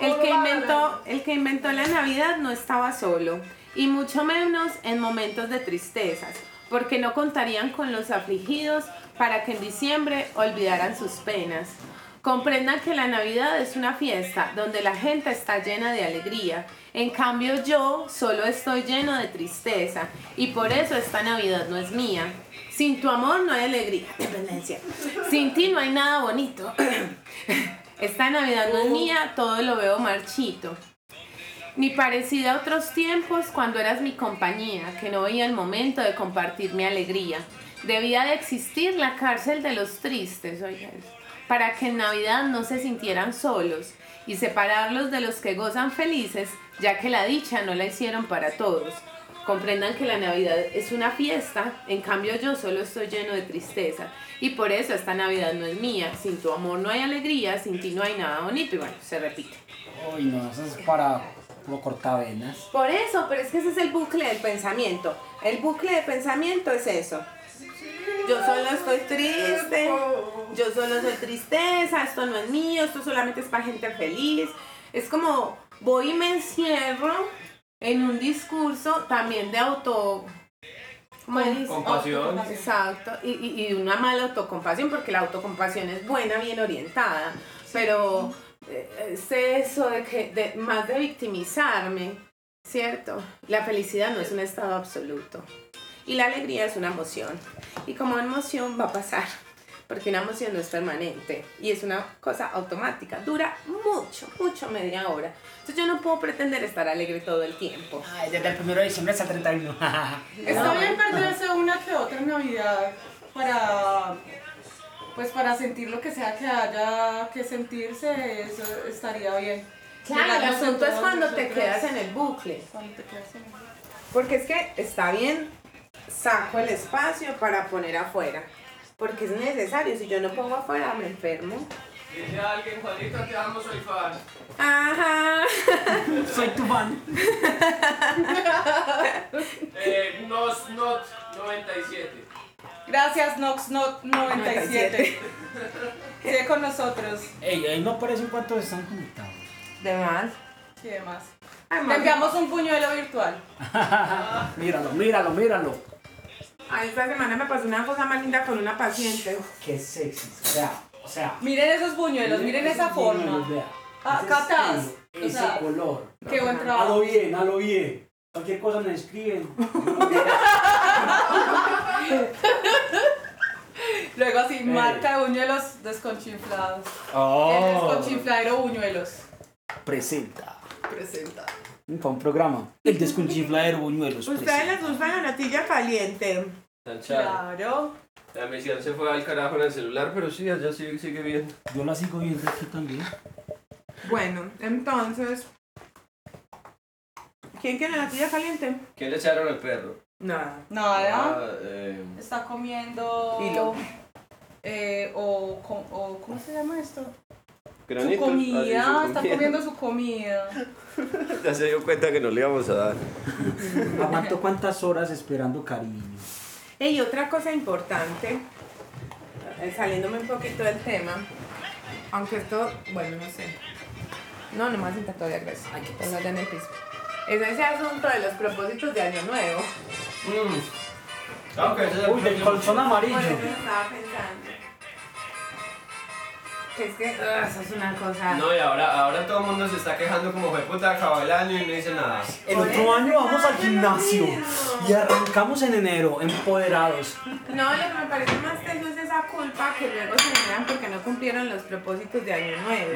Speaker 2: El que, inventó, el que inventó la Navidad no estaba solo, y mucho menos en momentos de tristezas, porque no contarían con los afligidos para que en diciembre olvidaran sus penas. Comprendan que la Navidad es una fiesta donde la gente está llena de alegría. En cambio yo solo estoy lleno de tristeza y por eso esta Navidad no es mía. Sin tu amor no hay alegría, dependencia. Sin ti no hay nada bonito. Esta Navidad no es mía, todo lo veo marchito. Ni parecida a otros tiempos cuando eras mi compañía, que no veía el momento de compartir mi alegría. Debía de existir la cárcel de los tristes, eso, para que en Navidad no se sintieran solos y separarlos de los que gozan felices, ya que la dicha no la hicieron para todos. Comprendan que la Navidad es una fiesta, en cambio yo solo estoy lleno de tristeza. Y por eso esta Navidad no es mía. Sin tu amor no hay alegría, sin ti no hay nada bonito. Y bueno, se repite.
Speaker 4: Uy, no, eso es para lo cortavenas.
Speaker 2: Por eso, pero es que ese es el bucle del pensamiento. El bucle de pensamiento es eso. Yo solo estoy triste, yo solo soy tristeza, esto no es mío, esto solamente es para gente feliz. Es como voy y me encierro en un discurso también de auto...
Speaker 3: Compasión.
Speaker 2: Exacto, y, y, y una mala autocompasión, porque la autocompasión es buena, bien orientada, pero eh, es eso de que, de, más de victimizarme, ¿cierto? La felicidad no es un estado absoluto. Y la alegría es una emoción, y como emoción va a pasar, porque una emoción no es permanente y es una cosa automática, dura mucho, mucho media hora. Entonces yo no puedo pretender estar alegre todo el tiempo.
Speaker 4: Ay, desde el 1 de diciembre hasta el 31.
Speaker 1: Está bien perderse una que otra Navidad para pues para sentir lo que sea que haya que sentirse, eso estaría bien.
Speaker 2: Claro, el asunto es cuando te quedas en el bucle.
Speaker 1: Cuando te quedas en el bucle.
Speaker 2: Porque es que está bien, saco el espacio para poner afuera. Porque es necesario, si yo no pongo afuera me enfermo.
Speaker 3: Dice alguien, Juanito, te amo, soy fan.
Speaker 2: Ajá.
Speaker 4: Soy tu fan.
Speaker 3: Eh, Nos Not 97.
Speaker 1: Gracias Nox Not 97. Sigue con nosotros.
Speaker 4: Ey, ahí no aparecen cuántos están conectados.
Speaker 2: De más.
Speaker 1: ¿Qué demás?
Speaker 2: Ay,
Speaker 1: Te enviamos un puñuelo virtual.
Speaker 4: Míralo, míralo, míralo.
Speaker 2: Esta semana me pasó una cosa más linda con una paciente.
Speaker 4: Qué sexy. O sea, o sea.
Speaker 1: Miren esos buñuelos, miren esa
Speaker 4: esos buñuelos,
Speaker 1: forma.
Speaker 4: vea.
Speaker 1: Ah,
Speaker 4: Ese
Speaker 1: catas.
Speaker 4: estilo,
Speaker 1: O
Speaker 4: Ese
Speaker 1: sea,
Speaker 4: color.
Speaker 1: Qué buen
Speaker 4: Halo
Speaker 1: trabajo.
Speaker 4: bien, halo bien. Cualquier cosa me escriben.
Speaker 1: Luego así,
Speaker 4: Eh.
Speaker 1: marca de buñuelos desconchinflados. El
Speaker 4: Oh,
Speaker 1: desconchinfladero buñuelos.
Speaker 4: presenta.
Speaker 1: Presenta.
Speaker 4: Para un programa. El desconchifladero buñuelos.
Speaker 2: Ustedes
Speaker 4: presenta.
Speaker 2: les gusta la natilla caliente.
Speaker 1: Claro.
Speaker 3: La misión se fue al carajo en el celular, pero sí, allá sigue, sigue viendo.
Speaker 4: Yo la sigo viendo aquí también.
Speaker 2: Bueno, entonces. ¿Quién quiere natilla caliente?
Speaker 3: ¿Qué le echaron al perro?
Speaker 2: Nada.
Speaker 1: Nada.
Speaker 3: Ah, eh,
Speaker 1: Está comiendo.
Speaker 2: Hilo.
Speaker 1: Eh, o, o, ¿cómo se llama esto?
Speaker 3: Granitos.
Speaker 1: Su comida,
Speaker 3: Ah, sí, su
Speaker 1: está comiendo su comida.
Speaker 3: Ya se dio cuenta que no le íbamos a dar.
Speaker 4: Aguanto cuántas horas esperando cariño.
Speaker 2: Y otra cosa importante, eh, saliéndome un poquito del tema, aunque esto, bueno, no sé. No, no me vas a todavía, gracias.
Speaker 4: Ay, qué
Speaker 2: Ponlo allá en el piso. Es ese asunto de los propósitos de Año Nuevo.
Speaker 3: Es el
Speaker 4: Uy, del colchón
Speaker 2: Por eso
Speaker 4: amarillo.
Speaker 2: estaba pensando. Es que ah, eso es una cosa.
Speaker 3: No, y ahora, ahora todo el mundo se está quejando como fue puta, acabó el año y no dice nada.
Speaker 4: El otro año vamos al gimnasio y arrancamos en enero, empoderados.
Speaker 2: No, lo que me parece más teso es esa culpa que luego se generan porque no cumplieron los propósitos de año nuevo.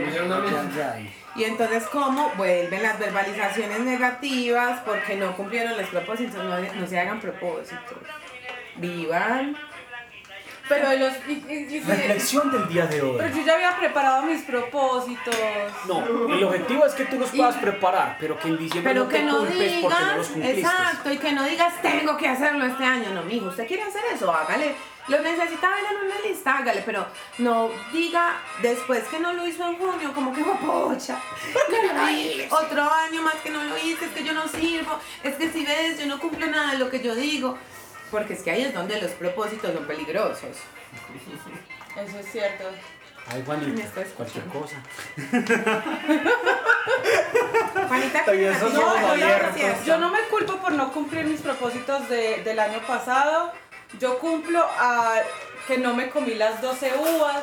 Speaker 2: Y entonces, ¿cómo vuelven las verbalizaciones negativas porque no cumplieron los propósitos? No, no se hagan propósitos. Vivan.
Speaker 1: Pero los. y- y- y-
Speaker 4: Reflexión del día de hoy.
Speaker 1: pero yo ya había preparado mis propósitos.
Speaker 4: No, el objetivo es que tú los puedas preparar, pero que en diciembre
Speaker 2: Pero
Speaker 4: no
Speaker 2: que
Speaker 4: te
Speaker 2: no
Speaker 4: culpes porque no los
Speaker 2: digas,
Speaker 4: cumpliste.
Speaker 2: exacto, y que no digas, tengo que hacerlo este año. No, mijo, usted quiere hacer eso, hágale. Lo necesita ver en una lista, hágale, pero no diga después que no lo hizo en junio, como que, pocha, otro año más que no lo hice, es que yo no sirvo, es que si ves, yo no cumplo nada de lo que yo digo. Porque es que ahí es donde los propósitos son peligrosos.
Speaker 1: Eso es cierto.
Speaker 4: Ay, Juanita, cualquier cosa.
Speaker 2: Juanita,
Speaker 4: abiertos.
Speaker 2: Sí, eso.
Speaker 1: Yo no me culpo por no cumplir mis propósitos de- del año pasado. Yo cumplo a que no me comí las 12 uvas.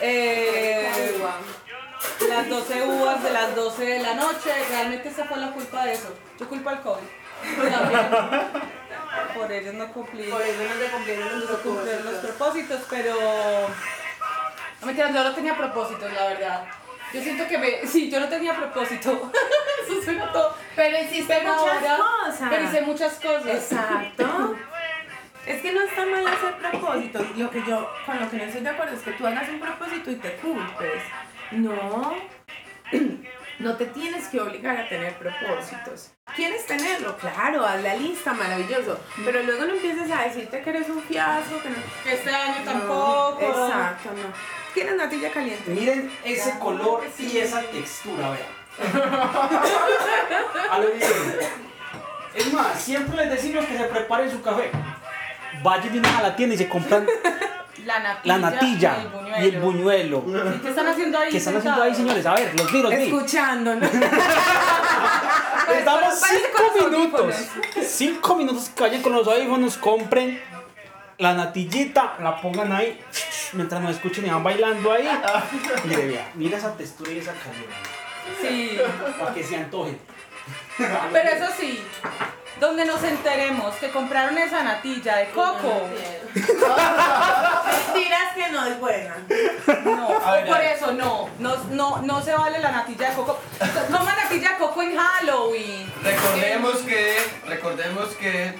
Speaker 1: Eh, las 12 uvas de las 12 de la noche. Realmente esa fue la culpa de eso. Yo culpo al COVID. Por ellos no cumplí.
Speaker 2: Por eso no se cumplieron los
Speaker 1: no cumplir los
Speaker 2: propósitos.
Speaker 1: propósitos, pero. No me yo no tenía propósitos, la verdad. Yo siento que me. Sí, yo no tenía propósito. Eso suena todo.
Speaker 2: Pero hiciste
Speaker 1: Pero
Speaker 2: muchas
Speaker 1: ahora-
Speaker 2: cosas.
Speaker 1: Pero hice muchas cosas.
Speaker 2: Exacto. Es que no está mal hacer propósitos. Lo que yo, con lo que no estoy de acuerdo es que tú hagas un propósito y te culpes. No. No te tienes que obligar a tener propósitos. ¿Quieres tenerlo? Claro, haz la lista, maravilloso. Pero luego no empieces a decirte que eres un fiasco, que no.
Speaker 1: Que este año
Speaker 2: No,
Speaker 1: tampoco.
Speaker 2: exacto, no. ¿Quieres natilla caliente?
Speaker 4: Miren ese color y esa textura, vean. A lo bien. Es más, siempre les decimos que se preparen su café. Vayan a la tienda y se compran
Speaker 1: La natilla.
Speaker 4: la natilla y el buñuelo.
Speaker 1: ¿Qué están haciendo ahí?
Speaker 4: ¿Qué están haciendo ahí, señores? A ver, los vi, los vi.
Speaker 2: Escuchando,
Speaker 1: con
Speaker 4: cinco minutos. Cinco minutos que vayan con los audífonos, compren la natillita, la pongan ahí mientras nos escuchen y van bailando ahí. Mire, vea, mira esa textura y esa calidad.
Speaker 1: Sí.
Speaker 4: Para que se antojen.
Speaker 1: Pero eso sí, donde nos enteremos que compraron esa natilla de coco.
Speaker 2: Mentiras que no es buena.
Speaker 1: No,
Speaker 3: A ver,
Speaker 1: por eso no, no, no, no se vale la natilla de coco. Toma natilla de coco en Halloween.
Speaker 3: Recordemos que, recordemos que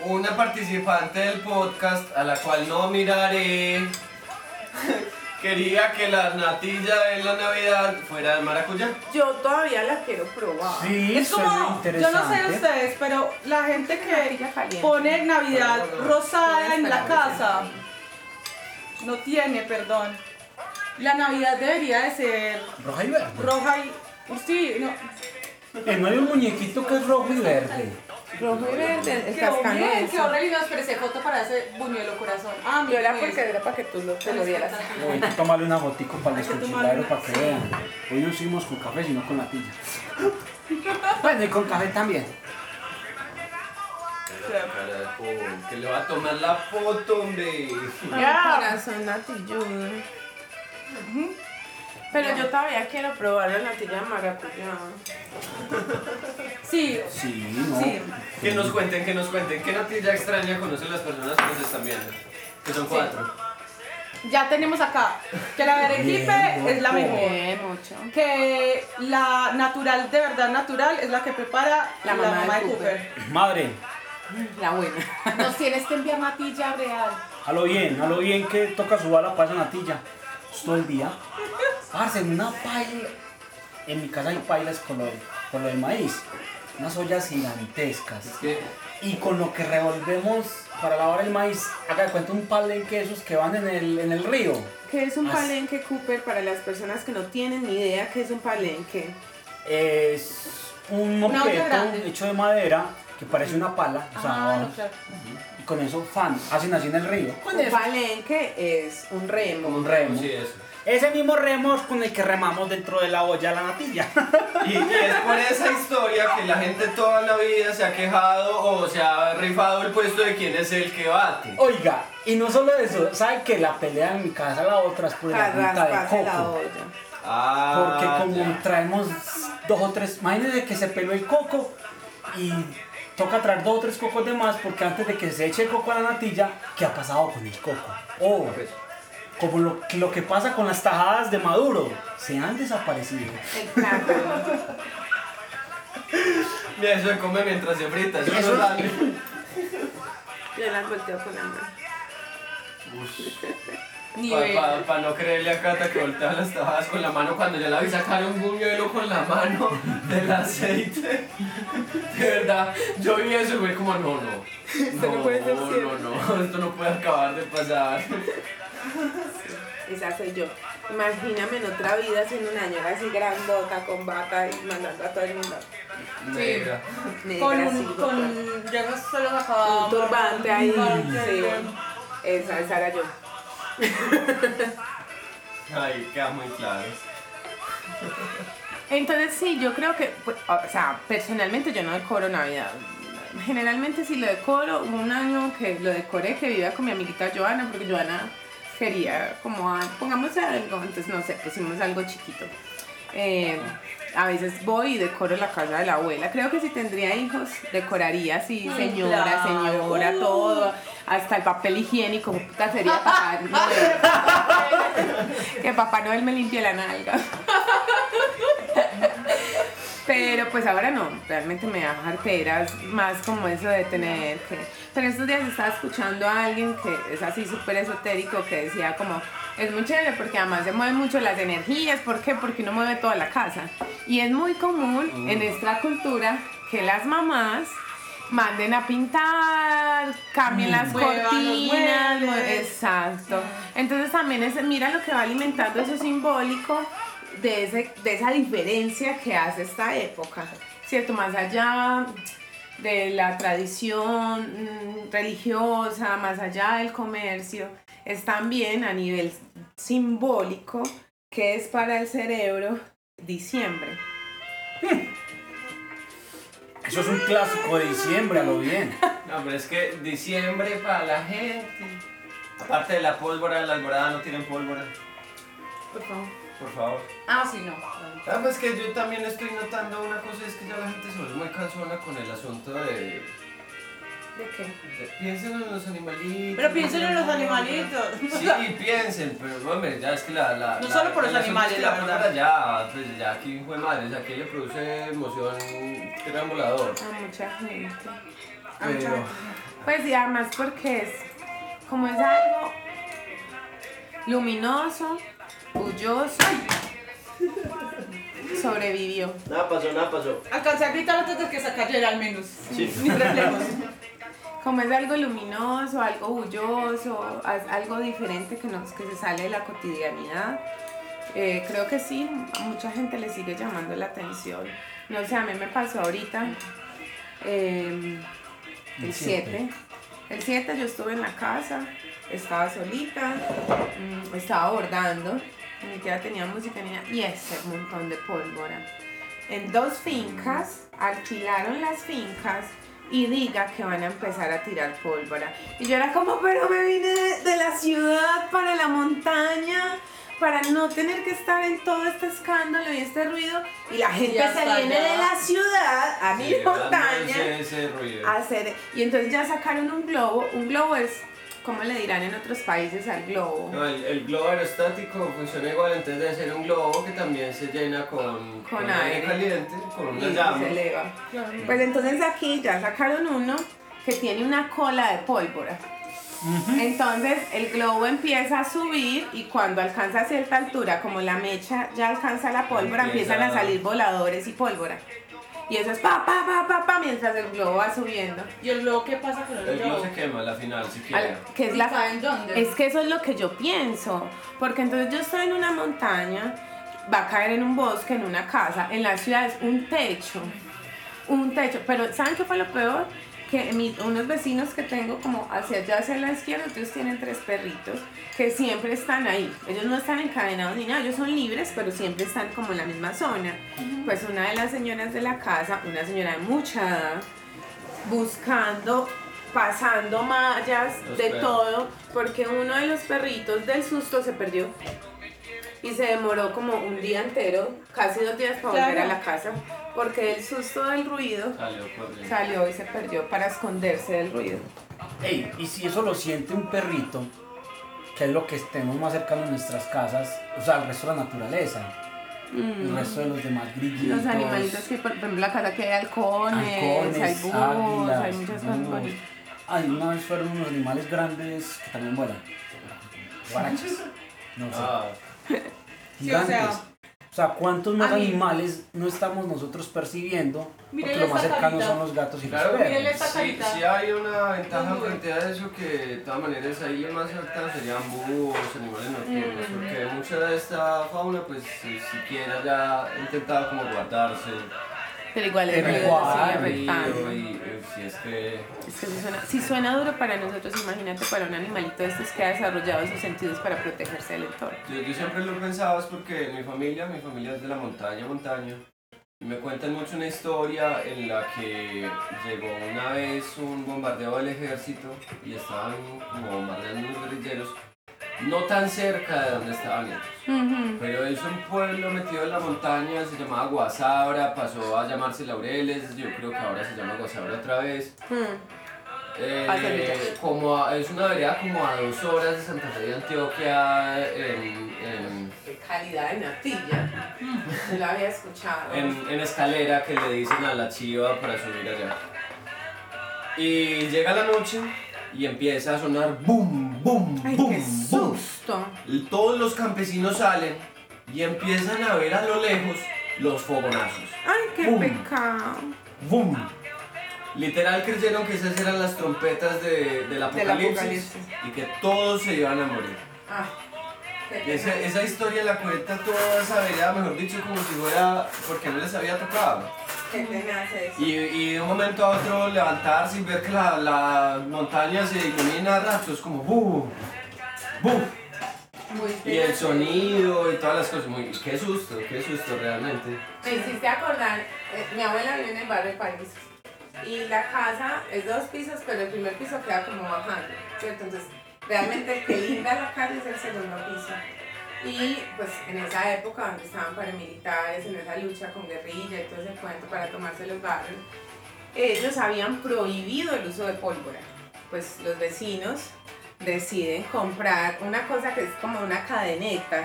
Speaker 3: una participante del podcast, a la cual no miraré, quería que la natilla de la Navidad fuera de maracuyá.
Speaker 2: Yo todavía la quiero probar.
Speaker 4: Sí,
Speaker 1: Es como, yo no sé ustedes, pero la gente que pone Navidad rosada en la casa, no tiene, perdón. La Navidad debería de ser
Speaker 4: Roja y verde.
Speaker 1: roja y... Sí, no.
Speaker 4: Eh, no hay un muñequito que es rojo y verde.
Speaker 2: Rojo y verde, el cascanueces.
Speaker 1: re lindo, pero ese foto para ese buñuelo corazón. Ah,
Speaker 2: Yo era porque era para que tú lo, te lo dieras.
Speaker 4: Voy a tomarle una fotico para los
Speaker 1: que una.
Speaker 4: para que vean. Hoy no hicimos con café, sino con natilla. Bueno, y con café también.
Speaker 3: Que le va a tomar la foto, hombre.
Speaker 1: Ya.
Speaker 2: corazón natilludo. Pero yo todavía quiero probar la natilla de maracuyá.
Speaker 1: Sí,
Speaker 4: Sí, no.
Speaker 1: sí.
Speaker 3: Que nos cuenten, que nos cuenten. ¿Qué natilla extraña conocen las personas que nos están viendo? Que son cuatro.
Speaker 1: Ya tenemos acá que la berequipe
Speaker 4: Bien,
Speaker 1: es la mejor.
Speaker 2: Bien, mucho.
Speaker 1: Que la natural, de verdad natural, es la que prepara
Speaker 2: La
Speaker 1: la,
Speaker 2: mamá
Speaker 1: mamá,
Speaker 2: de
Speaker 1: Cooper.
Speaker 4: Madre,
Speaker 2: La buena.
Speaker 1: Nos tienes que enviar natilla real.
Speaker 4: a lo bien, a lo bien que toca su bala para esa natilla. Todo el día. Parce, en una paila. En mi casa hay pailas con lo, de- con lo del maíz. Unas ollas gigantescas.
Speaker 3: Es que
Speaker 4: Y con lo que revolvemos para lavar el maíz, de cuenta un palenque esos que van en el, en el río.
Speaker 2: ¿Qué es un
Speaker 4: As-
Speaker 2: palenque, Cooper? Para las personas que no tienen ni idea qué es un palenque.
Speaker 4: Es un objeto hecho de madera que parece una pala. O sea,
Speaker 1: Ah, no, claro.
Speaker 4: y con eso fan, hacen así en el río. Con
Speaker 2: Un
Speaker 4: eso.
Speaker 2: palenque es un remo.
Speaker 4: Un remo.
Speaker 3: sí, eso.
Speaker 4: ese mismo remo es con el que remamos dentro de la olla la natilla.
Speaker 3: Y, y es por esa historia que la gente toda la vida se ha quejado o se ha rifado el puesto de quién es el que bate.
Speaker 4: Oiga, y no solo eso, ¿sabe que la pelea en mi casa la otra es por
Speaker 2: Para
Speaker 4: agüita de
Speaker 2: la
Speaker 4: coco?
Speaker 2: olla.
Speaker 3: Ah,
Speaker 4: Porque como
Speaker 3: ya.
Speaker 4: traemos dos o tres, imagínense que se peló el coco y toca traer dos o tres cocos de más porque antes de que se eche el coco a la natilla, ¿qué ha pasado con el coco? Oh, como lo, lo que pasa con las tajadas de Maduro, se han desaparecido.
Speaker 2: Plátano.
Speaker 3: Mira, eso se come mientras se frita, eso,
Speaker 4: Eso-
Speaker 3: no sale.
Speaker 2: Yo las volteo con la mano.
Speaker 3: Para no creerle a Cata que voltea las tajadas con la mano cuando ya la vi sacar un buñuelo con la mano del aceite. De verdad, yo vi eso y fue como, no, no.
Speaker 2: Esto no puede ser
Speaker 3: no,
Speaker 2: cierto.
Speaker 3: no, no, esto no puede acabar de pasar.
Speaker 2: Esa soy yo. Imagíname en otra vida siendo una señora así grandota con bata y mandando a todo el mundo.
Speaker 3: Negra.
Speaker 2: negra,
Speaker 1: Con
Speaker 2: así,
Speaker 1: un, con, ya se los
Speaker 2: con
Speaker 1: acabamos.
Speaker 2: un turbante ahí. Sí. Esa, esa era yo.
Speaker 3: Ahí queda muy claro.
Speaker 2: Entonces sí, yo creo que, pues, o sea, personalmente yo no decoro Navidad. Generalmente sí lo decoro. Un año que lo decoré, que vivía con mi amiguita Joana, porque Joana quería como, ah, pongamos algo, entonces no sé, pusimos algo chiquito. Eh, a veces voy y decoro la casa de la abuela. Creo que si tendría hijos, decoraría así, señora,
Speaker 1: claro.
Speaker 2: señora, todo. Hasta el papel higiénico, puta sería Papá Noel. que Papá Noel me limpie la nalga. Pero pues ahora no, realmente me da jarteras, más como eso de tener que... Pero estos días estaba escuchando a alguien que es así súper esotérico que decía como, es muy chévere porque además se mueven mucho las energías, ¿por qué? Porque uno mueve toda la casa. Y es muy común en nuestra cultura que las mamás manden a pintar, cambien las
Speaker 1: Muevan los
Speaker 2: cortinas, mue- exacto. Entonces también es, mira lo que va alimentando eso simbólico de, ese, de esa diferencia que hace esta época, ¿cierto? Más allá de la tradición mm, religiosa, más allá del comercio, es también a nivel simbólico que es para el cerebro diciembre.
Speaker 4: Eso es un clásico de diciembre, a lo bien.
Speaker 3: No, pero es que diciembre para la gente. Aparte de la pólvora, las moradas no tienen pólvora.
Speaker 1: Por favor.
Speaker 3: Por favor.
Speaker 1: Ah, sí, no.
Speaker 3: Ah, pues que yo también estoy notando una cosa, es que ya la gente se vuelve muy cansona con el asunto de...
Speaker 2: ¿De qué?
Speaker 3: piensen en los animalitos.
Speaker 1: Pero piensen en los animalitos.
Speaker 3: Sí, piensen, pero hombre, ya es que la... la
Speaker 1: No
Speaker 3: la-
Speaker 1: solo por los animales,
Speaker 3: es que
Speaker 1: la
Speaker 3: la
Speaker 1: verdad.
Speaker 3: ya, pues ya aquí fue madre, o sea, que le produce emoción triangulador.
Speaker 2: A mucha gente. A
Speaker 3: Pero-
Speaker 2: mucha gente. Pues y además porque es como es algo luminoso, bulloso, sobrevivió.
Speaker 5: Nada pasó, nada pasó.
Speaker 1: Alcancé a gritar antes de que se cayera al menos.
Speaker 5: Sí.
Speaker 1: Mis reflejos.
Speaker 2: Como es algo luminoso, algo bulloso, algo diferente que, nos, que se sale de la cotidianidad, eh, creo que sí, a mucha gente le sigue llamando la atención. No sé, a mí me pasó ahorita, eh, el
Speaker 4: El
Speaker 2: 7. El 7 yo estuve en la casa, estaba solita, mm, estaba bordando, ni siquiera tenía música y ese montón de pólvora. En dos fincas, alquilaron las fincas y diga que van a empezar a tirar pólvora. Y yo era como, pero me vine de, de la ciudad para la montaña para no tener que estar en todo este escándalo y este ruido. Y la gente se
Speaker 1: hasta
Speaker 2: viene
Speaker 1: allá.
Speaker 2: de la ciudad a mi
Speaker 3: Sí,
Speaker 2: montaña
Speaker 3: ese, ese ruido.
Speaker 2: a hacer. Y entonces ya sacaron un globo. Un globo es, ¿cómo le dirán en otros países al globo?
Speaker 3: No, el, el globo aerostático funciona igual, entonces debe ser un globo que también se llena con,
Speaker 2: Con aire.
Speaker 3: caliente, con
Speaker 2: Y
Speaker 3: una
Speaker 2: se
Speaker 3: llama.
Speaker 2: eleva. Pues entonces aquí ya sacaron uno que tiene una cola de pólvora. Entonces el globo empieza a subir y cuando alcanza cierta altura, como la mecha ya alcanza la pólvora,
Speaker 3: Empieza-
Speaker 2: empiezan a salir voladores y pólvora. Y eso es pa, pa, pa, pa, pa, mientras el globo va subiendo.
Speaker 1: ¿Y el globo qué pasa con el
Speaker 3: El globo
Speaker 1: globo?
Speaker 3: se quema a la final, si quiere.
Speaker 2: la- que es la
Speaker 1: ¿Saben dónde?
Speaker 2: Es que eso es lo que yo pienso, porque entonces yo estoy en una montaña, va a caer en un bosque, en una casa, en la ciudad es un techo, un techo, pero ¿saben qué fue lo peor? Que mi- unos vecinos que tengo como hacia allá, hacia la izquierda, ellos tienen tres perritos que siempre están ahí. Ellos no están encadenados ni nada, ellos son libres, pero siempre están como en la misma zona. Pues una de las señoras de la casa, una señora de mucha edad, buscando, pasando mallas,
Speaker 3: Los
Speaker 2: de
Speaker 3: perros.
Speaker 2: todo, porque uno de los perritos del susto se perdió. Y se demoró como un día entero, casi dos días para volver a la casa, porque el susto del ruido
Speaker 3: Salió
Speaker 2: y se perdió para esconderse del ruido.
Speaker 4: Ey, y si eso lo siente un perrito, que es lo que estemos más cercano a nuestras casas, o sea, el resto de la naturaleza, el resto de los demás grillitos.
Speaker 2: Los animalitos que, por ejemplo, en la casa que hay halcones, hay
Speaker 4: halcones,
Speaker 2: búhos,
Speaker 4: águilas,
Speaker 2: hay muchas cosas.
Speaker 4: Ay, una vez fueron unos animales grandes que también vuelan. Guarachas. No sé.
Speaker 3: Ah,
Speaker 1: Sí, o sea-
Speaker 4: gigantes. O sea, ¿cuántos más animales no estamos nosotros percibiendo? Porque lo más cercano
Speaker 1: carita.
Speaker 4: son los gatos y
Speaker 3: Claro,
Speaker 4: los perros.
Speaker 3: sí, sí hay una ventaja frente a eso que de todas maneras ahí el más cercano serían búhos, animales nocturnos, porque mucha de esta fauna pues si- siquiera ya ha intentado como guardarse.
Speaker 2: Pero igual
Speaker 4: Pero
Speaker 2: ruido afectando.
Speaker 3: y, si es que
Speaker 2: Es que si suena, si suena duro para nosotros, imagínate para un animalito de estos que ha desarrollado sus sentidos para protegerse del entorno.
Speaker 3: Yo, yo siempre lo pensaba es porque mi familia, mi familia es de la montaña, montaña. Y me cuentan mucho una historia en la que llegó una vez un bombardeo del ejército y estaban como bombardeando unos guerrilleros, no tan cerca de donde estaban ellos.
Speaker 2: Ujú.
Speaker 3: Pero es un pueblo metido en la montaña, se llamaba Guasabra, pasó a llamarse Laureles, yo creo que ahora se llama Guasabra otra vez.
Speaker 2: Mm.
Speaker 3: Eh, como a- es una vereda como a dos horas de Santa Fe de Antioquia en- en
Speaker 2: Qué calidad de natilla. No la había escuchado.
Speaker 3: en, en escalera que le dicen a la chiva para subir allá. Y llega la noche y empieza a sonar boom, boom,
Speaker 2: Ay,
Speaker 3: boom,
Speaker 2: qué
Speaker 3: boom.
Speaker 2: susto.
Speaker 3: Todos los campesinos salen y empiezan a ver a lo lejos los fogonazos.
Speaker 2: Ay, qué
Speaker 3: Boom.
Speaker 2: pecado.
Speaker 3: ¡Boom! Literal creyeron que esas eran las trompetas de, del apocalipsis,
Speaker 2: apocalipsis.
Speaker 3: y que todos se iban a morir.
Speaker 2: Ah,
Speaker 3: esa, esa historia la cuenta toda esa vereda, mejor dicho, como si fuera porque no les había tocado.
Speaker 2: Hace eso.
Speaker 3: Y, y de un momento a otro levantarse y ver que la, la montaña se ilumina a ratos, como ¡boom! ¡boom!
Speaker 2: Muy
Speaker 3: Y el sonido y todas las cosas. Muy, qué susto, qué susto realmente.
Speaker 2: Me hiciste acordar, eh, mi abuela vive en el barrio de París y la casa es dos pisos, pero el primer piso queda como bajando, ¿cierto? Entonces, realmente el que linda la calle es el segundo piso. Y pues en esa época donde estaban paramilitares, en esa lucha con guerrilla y todo ese cuento para tomarse los barrios, ellos habían prohibido el uso de pólvora. Pues los vecinos deciden comprar una cosa que es como una cadeneta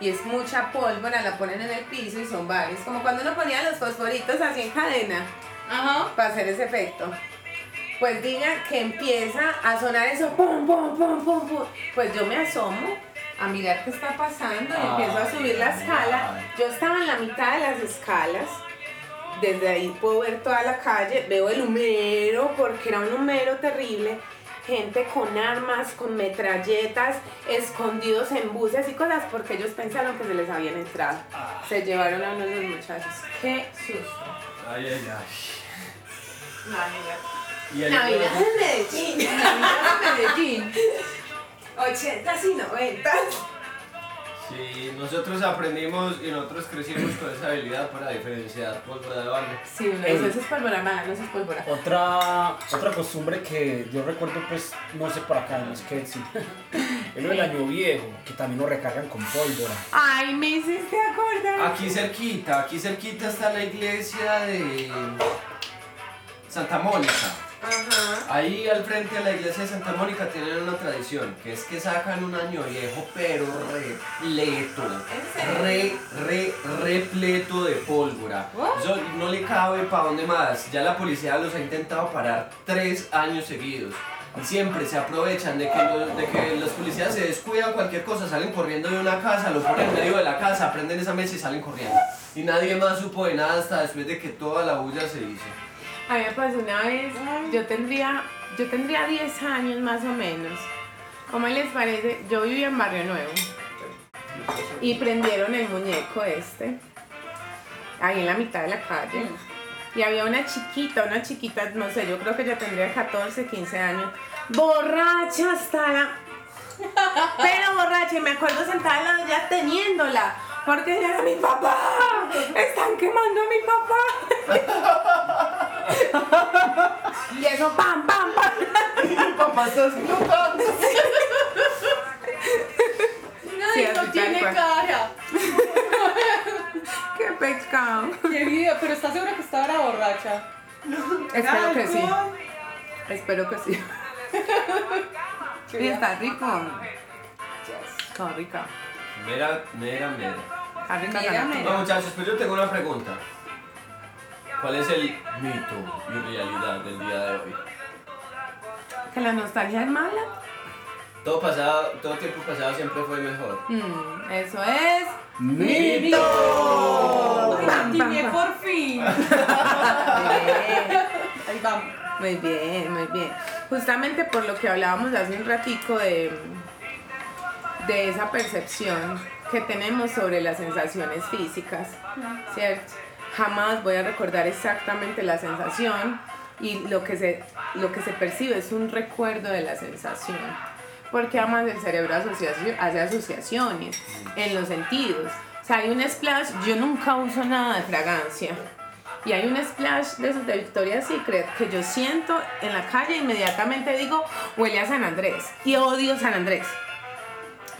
Speaker 2: y es mucha pólvora, la ponen en el piso y son varios, como cuando uno ponía los fosforitos así en cadena
Speaker 1: Ajá.
Speaker 2: para hacer ese efecto. Pues diga que empieza a sonar eso, pum, pum, pum, pum, pum. Pues yo me asomo a mirar qué está pasando y
Speaker 3: Ay,
Speaker 2: empiezo a subir la escala.
Speaker 3: ay.
Speaker 2: Yo estaba en la mitad de las escalas. Desde ahí puedo ver toda la calle, veo el humero, porque era un humero terrible. Gente con armas, con metralletas, escondidos en buses y cosas, porque ellos pensaron que se les habían entrado. Se llevaron a uno de los muchachos. ¡Qué susto!
Speaker 3: Ay, ay, ay.
Speaker 2: Navidad. Navidad en Medellín. Navidad en Medellín. 80s y 90s.
Speaker 3: Sí, nosotros aprendimos y nosotros crecimos con esa habilidad para diferenciar pólvora de bala.
Speaker 2: Sí, uno dice, eso es pólvora mala, no eso es pólvora.
Speaker 4: Otra, otra costumbre que yo recuerdo, pues, no sé por acá, no es que sí, es lo del año viejo, que también lo recargan con pólvora.
Speaker 2: Ay, me hiciste acordar.
Speaker 3: Aquí cerquita, aquí cerquita está la iglesia de Santa Mónica.
Speaker 2: Ajá.
Speaker 3: Ahí al frente de la iglesia de Santa Mónica tienen una tradición, que es que sacan un año viejo, pero repleto. Re, re, repleto de pólvora. Eso no le cabe para dónde más. Ya la policía los ha intentado parar tres años seguidos. Y siempre se aprovechan de que, los, de que los policías se descuidan cualquier cosa, salen corriendo de una casa, lo ponen en medio de la casa, prenden esa mesa y salen corriendo. Y nadie más supo de nada hasta después de que toda la bulla se hizo.
Speaker 2: A mí me pasó una vez, yo tendría, yo tendría 10 años más o menos. ¿Cómo les parece? Yo vivía en Barrio Nuevo y prendieron el muñeco este, ahí en la mitad de la calle. Y había una chiquita, una chiquita, no sé, yo creo que ya tendría 14, 15 años, borracha hasta la... Pero borracha, y me acuerdo sentada al lado de ella teniéndola. Porque ella era mi papá. Están quemando a mi papá. y eso, pam, pam, pam.
Speaker 5: Papá, estás loca.
Speaker 1: Ay,
Speaker 2: Sí,
Speaker 1: no tiene
Speaker 2: cual.
Speaker 1: cara.
Speaker 2: Qué pecado.
Speaker 1: Qué vida, pero ¿estás segura que estaba borracha?
Speaker 2: Espero que sí. Espero que sí. Y está rico. Está rica.
Speaker 3: Mera, mera, mera.
Speaker 2: La
Speaker 1: mira.
Speaker 3: No, muchachos, pues yo tengo una pregunta. ¿Cuál es el mito y realidad del día de hoy?
Speaker 2: Que la nostalgia es mala.
Speaker 3: Todo pasado, todo tiempo pasado siempre fue mejor.
Speaker 2: Mm, eso es.
Speaker 4: ¡Mito!
Speaker 2: Pam,
Speaker 1: por fin.
Speaker 2: Bien.
Speaker 1: Ahí vamos.
Speaker 2: Muy bien, muy bien. Justamente por lo que hablábamos hace un ratico de, de esa percepción que tenemos sobre las sensaciones físicas, ¿cierto? Jamás voy a recordar exactamente la sensación y lo que se, lo que se percibe es un recuerdo de la sensación. Porque además el cerebro hace asociaciones en los sentidos. O sea, hay un splash, yo nunca uso nada de fragancia. Y hay un splash de de Victoria's Secret que yo siento en la calle inmediatamente digo, huele a San Andrés. Y odio San Andrés.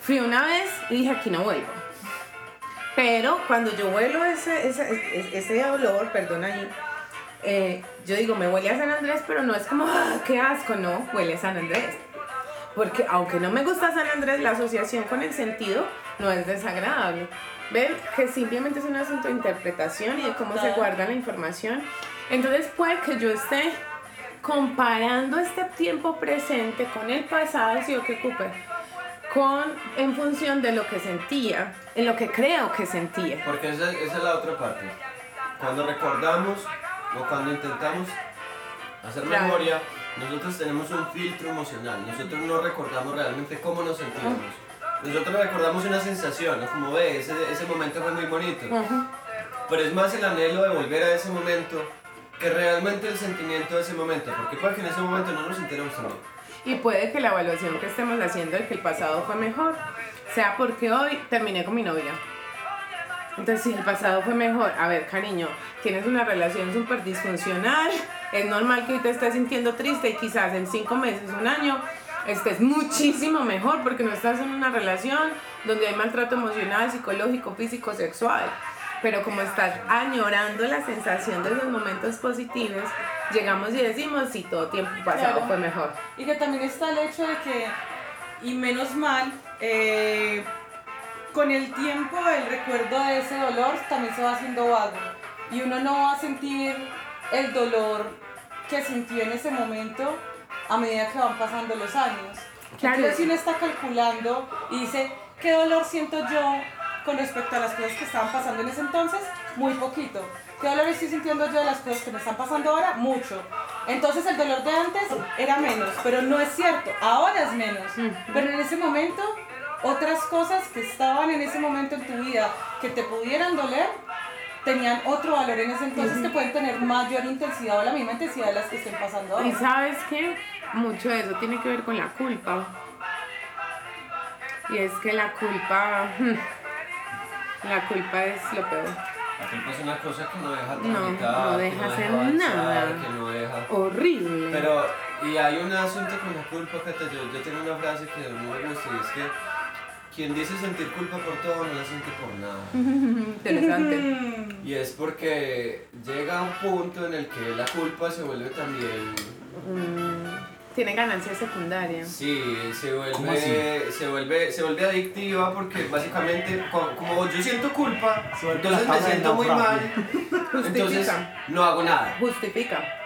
Speaker 2: Fui una vez y dije, aquí no vuelvo. Pero cuando yo huelo ese, ese, ese- ese olor, perdón ahí, eh, yo digo, me huele a San Andrés, pero no es como, ah, qué asco, no, huele a San Andrés. Porque aunque no me gusta San Andrés, la asociación con el sentido no es desagradable. Ven que simplemente es un asunto de interpretación y de cómo se guarda la información. Entonces puede que yo esté comparando este tiempo presente con el pasado, si o que ocupe, con, en función de lo que sentía, en lo que creo que sentía.
Speaker 3: Porque esa, esa es la otra parte. Cuando recordamos o cuando intentamos hacer
Speaker 2: Claro.
Speaker 3: memoria, nosotros tenemos un filtro emocional. Nosotros no recordamos realmente cómo nos sentíamos. Nosotros recordamos una sensación, ¿no? como ve, ese, ese momento fue muy bonito. Pero es más el anhelo de volver a ese momento que realmente el sentimiento de ese momento. Porque puede que en ese momento no nos sintiéramos tan bien.
Speaker 2: Y puede que la evaluación que estemos haciendo de que el pasado fue mejor sea porque hoy terminé con mi novia. Entonces, si el pasado fue mejor, a ver, cariño, tienes una relación súper disfuncional, es normal que hoy te estés sintiendo triste y quizás en cinco meses, un año, estés muchísimo mejor porque no estás en una relación donde hay maltrato emocional, psicológico, físico, sexual. Pero como estás añorando la sensación de esos momentos positivos, llegamos y decimos si todo tiempo pasado
Speaker 1: Claro.
Speaker 2: fue mejor.
Speaker 1: Y que también está el hecho de que, y menos mal, eh, con el tiempo el recuerdo de ese dolor también se va haciendo vago. Y uno no va a sentir el dolor que sintió en ese momento a medida que van pasando los años.
Speaker 2: Claro.
Speaker 1: Entonces si uno está calculando y dice, ¿qué dolor siento yo con respecto a las cosas que estaban pasando en ese entonces? Muy poquito. ¿Qué dolor estoy sintiendo yo de las cosas que me están pasando ahora? Mucho. Entonces el dolor de antes era menos, pero no es cierto, ahora es menos. Pero en ese momento, otras cosas que estaban en ese momento en tu vida que te pudieran doler, tenían otro valor en ese entonces que pueden tener mayor intensidad o la misma intensidad de las que estén pasando
Speaker 2: Y
Speaker 1: ahora.
Speaker 2: sabes que mucho de eso tiene que ver con la culpa. Y es que la culpa, la culpa es lo peor.
Speaker 3: La culpa es una cosa que no deja
Speaker 2: No,
Speaker 3: tramitar,
Speaker 2: no
Speaker 3: que
Speaker 2: deja hacer
Speaker 3: avanzar,
Speaker 2: nada.
Speaker 3: que no deja...
Speaker 2: Horrible.
Speaker 3: Pero, y hay un asunto con la culpa que te, yo, yo tengo una frase que mí me gusta y es que quien dice sentir culpa por todo no la siente por nada.
Speaker 2: Interesante.
Speaker 3: Y es porque llega un punto en el que la culpa se vuelve también,
Speaker 2: Mm, tiene ganancia secundaria.
Speaker 3: sí, se
Speaker 4: ¿Cómo
Speaker 3: vuelve, se vuelve, se vuelve adictiva porque básicamente co- como yo siento culpa, entonces me siento muy mal,
Speaker 4: naufragio.
Speaker 3: entonces
Speaker 2: Justifica.
Speaker 3: no hago nada.
Speaker 2: Justifica.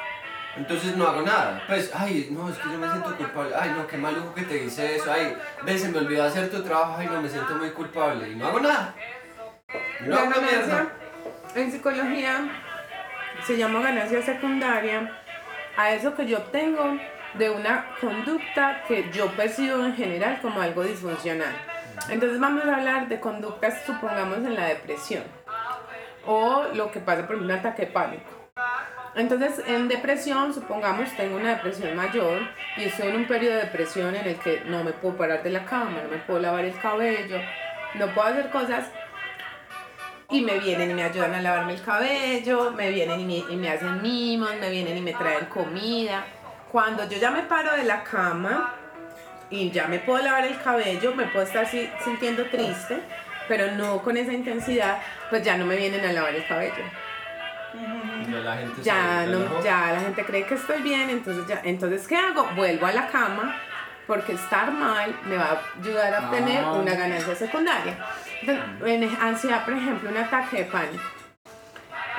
Speaker 3: Entonces no hago nada. Pues, ay, no, es que yo me siento culpable. Ay, no, qué maluco que te dice eso. Ay, ven, se me olvidó hacer tu trabajo. Ay, no, me siento muy culpable. Y no hago nada. No
Speaker 2: La
Speaker 3: hago
Speaker 2: ganancia
Speaker 3: mierda.
Speaker 2: en psicología se llama ganancia secundaria a eso que yo obtengo de una conducta que yo percibo en general como algo disfuncional. Entonces vamos a hablar de conductas, supongamos, en la depresión o lo que pasa por un ataque de pánico. Entonces, en depresión, supongamos, tengo una depresión mayor y estoy en un periodo de depresión en el que no me puedo parar de la cama, no me puedo lavar el cabello, no puedo hacer cosas y me vienen y me ayudan a lavarme el cabello, me vienen y me, y me hacen mimos, me vienen y me traen comida. Cuando yo ya me paro de la cama y ya me puedo lavar el cabello, me puedo estar si- sintiendo triste, pero no con esa intensidad, pues ya no me vienen a lavar el cabello.
Speaker 3: Ya la gente
Speaker 2: Ya, no, ya la gente cree que estoy bien, entonces ya, entonces ¿qué hago? Vuelvo a la cama porque estar mal me va a ayudar a obtener
Speaker 4: Ah.
Speaker 2: una ganancia secundaria. Entonces, en ansiedad, por ejemplo, un ataque de pánico.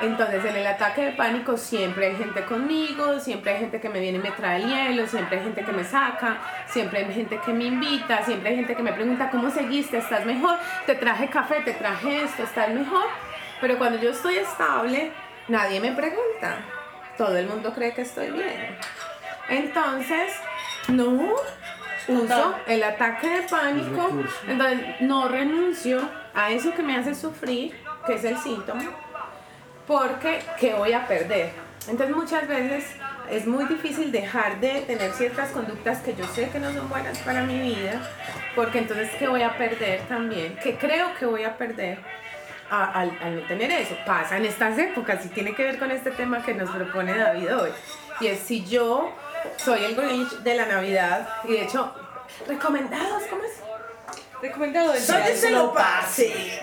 Speaker 2: Entonces, en el ataque de pánico siempre hay gente conmigo, siempre hay gente que me viene y me trae el hielo, siempre hay gente que me saca, siempre hay gente que me invita, siempre hay gente que me pregunta, ¿cómo seguiste? ¿Estás mejor? Te traje café, te traje esto, ¿estás mejor? Pero cuando yo estoy estable, nadie me pregunta. Todo el mundo cree que estoy bien. Entonces, no uso el ataque de pánico, entonces no renuncio a eso que me hace sufrir, que es el síntoma, porque ¿qué voy a perder? Entonces muchas veces es muy difícil dejar de tener ciertas conductas que yo sé que no son buenas para mi vida, porque entonces ¿qué voy a perder también? ¿Qué creo que voy a perder? al, al no tener eso. Pasa en estas épocas y tiene que ver con este tema que nos propone David hoy. Y es si yo soy el Grinch de la Navidad y de hecho, recomendados, ¿cómo es?
Speaker 1: Recomendado
Speaker 2: ¿Dónde
Speaker 1: día.
Speaker 2: se lo pase?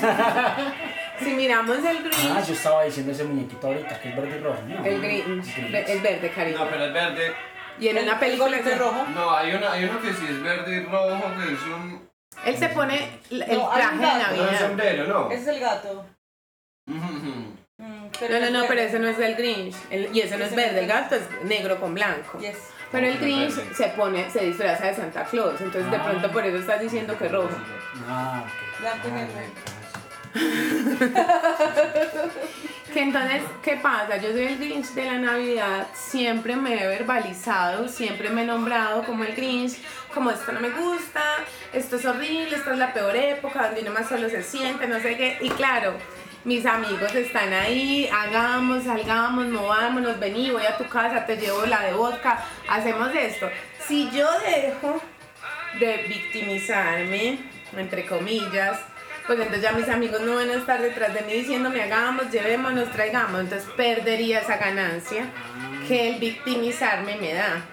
Speaker 2: si miramos el
Speaker 4: Ah,
Speaker 2: Grinch,
Speaker 4: yo estaba diciendo ese muñequito ahorita que es verde y rojo. ¿no?
Speaker 2: el Grinch, es verde, cariño.
Speaker 3: No, pero es verde.
Speaker 2: Y en una película
Speaker 1: el golpe rojo.
Speaker 3: No, hay uno, hay uno que sí es verde y rojo, que es un.
Speaker 2: él se pone el
Speaker 1: No,
Speaker 2: traje de
Speaker 1: gato.
Speaker 3: No, es
Speaker 2: Navidad.
Speaker 3: sombrero, ¿no?
Speaker 1: Ese es el gato. Mm,
Speaker 2: No, no, no,
Speaker 1: es
Speaker 2: pero ese no es del Grinch. El- y ese no es verde, el gato es negro con blanco.
Speaker 1: Yes.
Speaker 2: Pero el Grinch se pone, se disfraza de Santa Claus, entonces de
Speaker 4: Ah.
Speaker 2: pronto por eso estás diciendo que es rojo.
Speaker 4: Ah, ok.
Speaker 1: Blanco y
Speaker 4: Ah,
Speaker 1: negro.
Speaker 2: Que entonces, ¿qué pasa? Yo soy el Grinch de la Navidad, siempre me he verbalizado, siempre me he nombrado como el Grinch, como esto no me gusta, esto es horrible, esta es la peor época, donde uno más solo se siente, no sé qué. Y claro, mis amigos están ahí, hagamos, salgamos, movámonos, vení, voy a tu casa, te llevo la de vodka, hacemos esto. Si yo dejo de victimizarme, entre comillas, pues entonces ya mis amigos no van a estar detrás de mí diciéndome hagamos, llevémonos, traigamos, entonces perdería esa ganancia que el victimizarme me da.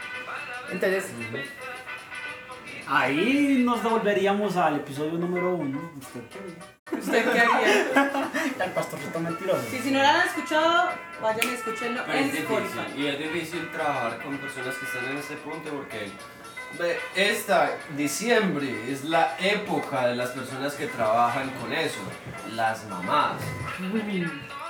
Speaker 2: Entonces,
Speaker 4: Ahí nos devolveríamos al episodio número uno. ¿Usted qué?
Speaker 1: ¿Usted qué haría?
Speaker 4: El pastorcito mentiroso.
Speaker 1: Sí, si no lo han escuchado, vayan a escucharlo en
Speaker 3: es difícil,
Speaker 1: Spotify.
Speaker 3: y es difícil trabajar con personas que están en este punto porque esta diciembre es la época de las personas que trabajan con eso, las mamás.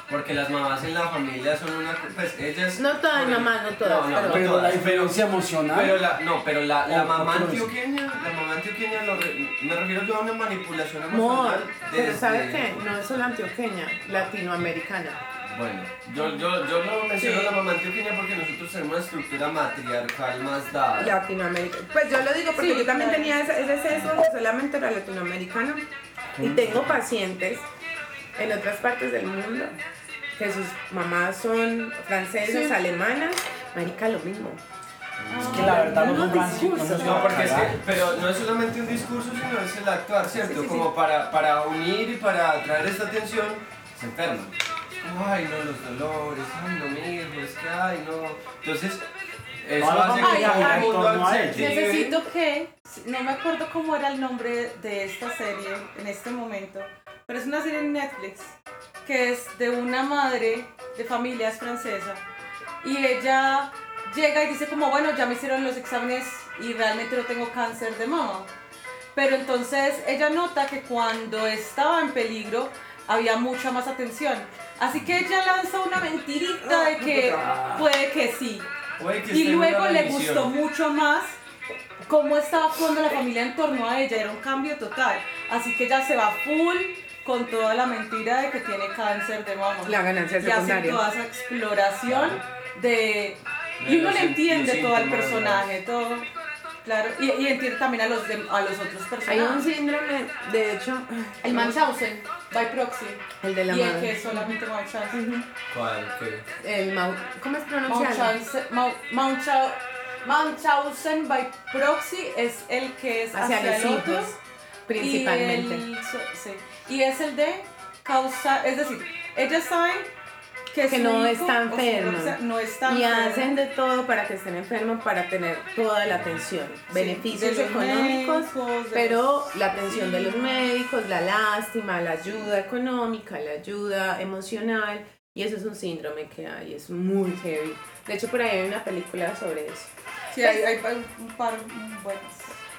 Speaker 3: Porque las mamás en la familia son una... Pues ellas...
Speaker 2: No todas,
Speaker 3: el-
Speaker 2: mamás, no todas, pero-
Speaker 4: Pero la
Speaker 3: todas,
Speaker 4: diferencia emocional.
Speaker 3: Pero la, no, pero la, la
Speaker 4: O-
Speaker 3: mamá antioqueña, la mamá antioqueña, lo re- me refiero yo a una manipulación emocional.
Speaker 2: pero
Speaker 3: desde-
Speaker 2: ¿sabes qué? No es solo antioqueña, latinoamericana.
Speaker 3: Bueno, yo, yo, yo no menciono
Speaker 1: Sí.
Speaker 3: la mamá antioqueña porque nosotros tenemos una estructura matriarcal más dada.
Speaker 2: Latinoamérica. Pues yo lo digo porque
Speaker 1: Sí,
Speaker 2: yo también
Speaker 1: claro.
Speaker 2: tenía ese, ese sesgo que solamente era latinoamericano. Y tengo pacientes en otras partes del mundo que sus mamás son francesas,
Speaker 1: Sí.
Speaker 2: alemanas. Marica, lo mismo.
Speaker 4: Es que la verdad
Speaker 2: No,
Speaker 4: hombres
Speaker 2: discursos.
Speaker 3: No, porque es que, pero no es solamente un discurso, sino es el actuar, ¿cierto?
Speaker 2: Sí, sí, sí.
Speaker 3: Como para, para unir y para atraer esta atención, se enferman. Ay, no, los dolores, ay, no, mi hijo, es que, ay, no. Entonces, eso hace que
Speaker 1: familia
Speaker 3: todo el
Speaker 1: gira en
Speaker 3: mundo
Speaker 4: torno a
Speaker 3: active.
Speaker 1: Necesito que, no me acuerdo cómo era el nombre de esta serie en este momento, pero es una serie en Netflix que es de una madre de familia es francesa y ella llega y dice como bueno ya me hicieron los exámenes y realmente no tengo cáncer de mama pero entonces ella nota que cuando estaba en peligro había mucha más atención así que ella lanza una mentirita de que puede que sí
Speaker 3: Puede que
Speaker 1: y luego le gustó mucho más cómo estaba actuando la familia en torno a ella, era un cambio total. Así que ella se va full con toda la mentira de que tiene cáncer de mama.
Speaker 2: La ganancia
Speaker 1: y hace
Speaker 2: secundaria.
Speaker 1: toda esa exploración de... Y uno le entiende todo el
Speaker 3: síntomas,
Speaker 1: personaje, todo. Claro, y, y entiende también a los, de- a los otros
Speaker 2: Hay un
Speaker 1: personajes.
Speaker 2: síndrome, de hecho,
Speaker 1: El Munchausen, by proxy.
Speaker 2: el de la
Speaker 1: y el
Speaker 2: madre.
Speaker 1: que es solamente Munchausen.
Speaker 3: ¿Cuál? ¿Qué?
Speaker 2: El Mau- ¿Cómo es pronunciado?
Speaker 1: Munchausen, Munchausen by proxy es el que es
Speaker 2: Hacia
Speaker 1: hacia,
Speaker 2: los
Speaker 1: el otro.
Speaker 2: hijos, principalmente.
Speaker 1: Y, el- sí. y es el de causar, es decir, ellos saben que,
Speaker 2: Que no
Speaker 1: hijo
Speaker 2: está
Speaker 1: o su
Speaker 2: enfermo.
Speaker 1: propia- no está
Speaker 2: Y
Speaker 1: enfermo.
Speaker 2: hacen de todo para que estén enfermos, para tener toda la atención, beneficios
Speaker 1: de los
Speaker 2: económicos,
Speaker 1: médicos,
Speaker 2: pero la atención de los
Speaker 1: sí.
Speaker 2: médicos, la lástima, la ayuda económica, la ayuda emocional, y eso es un síndrome que hay, es muy heavy. De hecho, por ahí hay una película sobre eso.
Speaker 1: Sí, hay, hay un par buenas.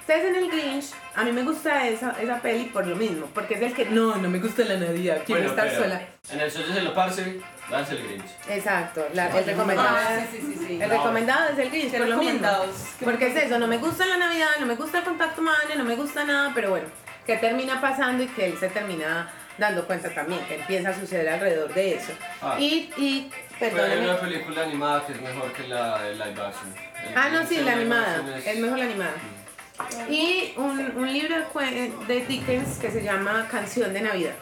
Speaker 2: Ustedes en el Grinch, a mí me gusta esa, esa peli por lo mismo, porque es el que no, no me gusta la Navidad, quiero
Speaker 3: Bueno,
Speaker 2: estar sola.
Speaker 3: En el suyo se lo parce, danse el Grinch.
Speaker 2: Exacto, la- el recomendado.
Speaker 1: Ah, sí, sí, sí, sí.
Speaker 2: El recomendado es el Grinch,
Speaker 1: ¿Qué
Speaker 2: por lo mismo. Porque es eso, no me gusta la Navidad, no me gusta el contacto humano, no me gusta nada, pero bueno, ¿qué termina pasando y que él se termina dando cuenta también, que empieza a suceder alrededor de eso?
Speaker 3: Ah.
Speaker 2: Y, y,
Speaker 3: Pero hay una película animada que es mejor que la live action. El
Speaker 2: Ah, no, sí, la animada,
Speaker 3: es-
Speaker 2: es mejor la animada. Y un, un libro de Dickens que se llama Canción de Navidad.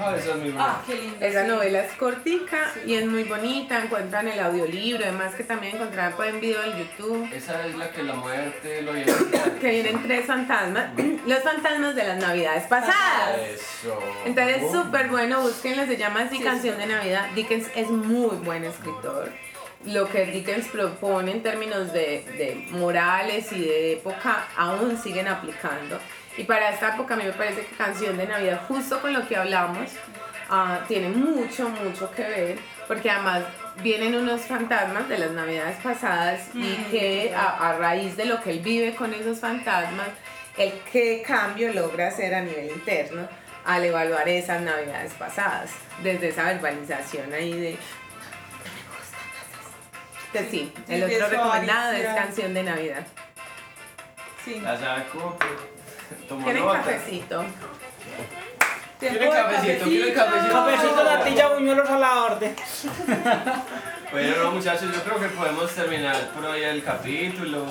Speaker 3: Ah, esa es muy buena.
Speaker 1: Ah, qué lindo.
Speaker 2: Esa
Speaker 1: sí.
Speaker 2: novela es cortica y es muy bonita, encuentran el audiolibro, además que también encontrarán por en video en YouTube.
Speaker 3: Esa es la que la muerte lo identifica.
Speaker 2: Que vienen tres fantasmas, los fantasmas de las navidades pasadas.
Speaker 3: Eso.
Speaker 2: Entonces es súper bueno, búsquenlo, se llama así
Speaker 1: Sí,
Speaker 2: Canción
Speaker 1: sí.
Speaker 2: de Navidad. Dickens es muy buen escritor. Lo que Dickens propone en términos de, de morales y de época aún siguen aplicando. Y para esta época a mí me parece que Canción de Navidad, justo con lo que hablamos, ah, tiene mucho, mucho que ver, porque además vienen unos fantasmas de las navidades pasadas y que a, a raíz de lo que él vive con esos fantasmas, el qué cambio logra hacer a nivel interno al evaluar esas navidades pasadas, desde esa verbalización ahí de... Que sí,
Speaker 1: Sí,
Speaker 2: el otro recomendado es. Canción de Navidad.
Speaker 1: Sí.
Speaker 3: La saco. Tomo
Speaker 2: ¿Quieren
Speaker 3: nota.
Speaker 2: cafecito?
Speaker 1: Tiempo
Speaker 3: ¿Quiere
Speaker 1: de
Speaker 3: cafecito? ¿Quiere cafecito?
Speaker 4: Cafecito, natilla, buñuelos a la orden.
Speaker 3: Bueno, no, muchachos, yo creo que podemos terminar por hoy el capítulo.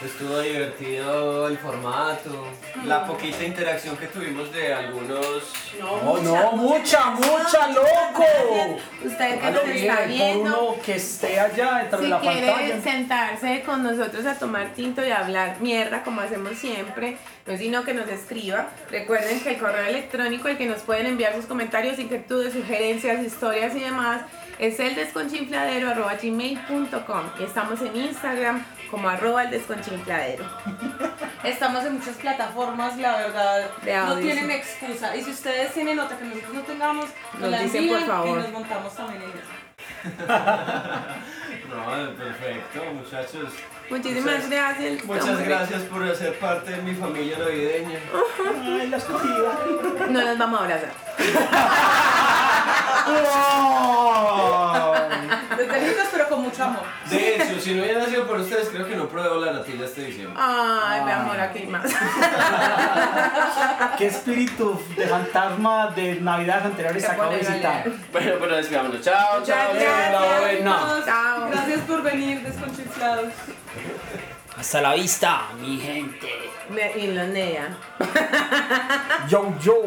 Speaker 3: Estuvo divertido el formato, la poquita interacción que tuvimos de algunos.
Speaker 4: No, no, mucha, mucha, loco.
Speaker 2: Usted que
Speaker 4: A lo
Speaker 2: nos está viendo,
Speaker 4: uno que esté allá detrás de
Speaker 2: Si
Speaker 4: la
Speaker 2: quiere
Speaker 4: pantalla.
Speaker 2: sentarse con nosotros a tomar tinto y hablar mierda como hacemos siempre, no es sino que nos escriba. Recuerden que el correo electrónico al que nos pueden enviar sus comentarios, inquietudes, sugerencias, historias y demás es el desconchinfladero arroba gmail.com y estamos en Instagram como arroba el desconchinfladero.
Speaker 1: Estamos en muchas plataformas, la verdad.
Speaker 2: De
Speaker 1: no tienen
Speaker 2: sí.
Speaker 1: excusa. Y si ustedes tienen otra que nosotros no tengamos, nos,
Speaker 2: Nos
Speaker 1: la
Speaker 2: dicen,
Speaker 1: envían
Speaker 2: por favor.
Speaker 1: y nos montamos también en eso.
Speaker 3: No, perfecto, muchachos.
Speaker 2: Muchísimas
Speaker 3: Muchas-
Speaker 2: gracias.
Speaker 3: Muchas gracias por ser parte de mi familia navideña.
Speaker 4: Ay, las cogidas.
Speaker 2: No nos vamos a abrazar.
Speaker 1: Desde lejos, pero con mucho amor.
Speaker 3: De hecho, si no hubiera sido por ustedes, creo que no pruebo la natilla este diciembre.
Speaker 2: Ay, mi amor, aquí hay más.
Speaker 4: ¿Qué espíritu de fantasma de navidades anteriores acabo de visitar?
Speaker 3: Bueno, pero despidámonos. Chao, chao,
Speaker 2: Chao.
Speaker 1: Gracias por venir, desconchiflados.
Speaker 4: Hasta la vista, mi gente.
Speaker 2: Me- Y lo nea.
Speaker 4: Yo, yo.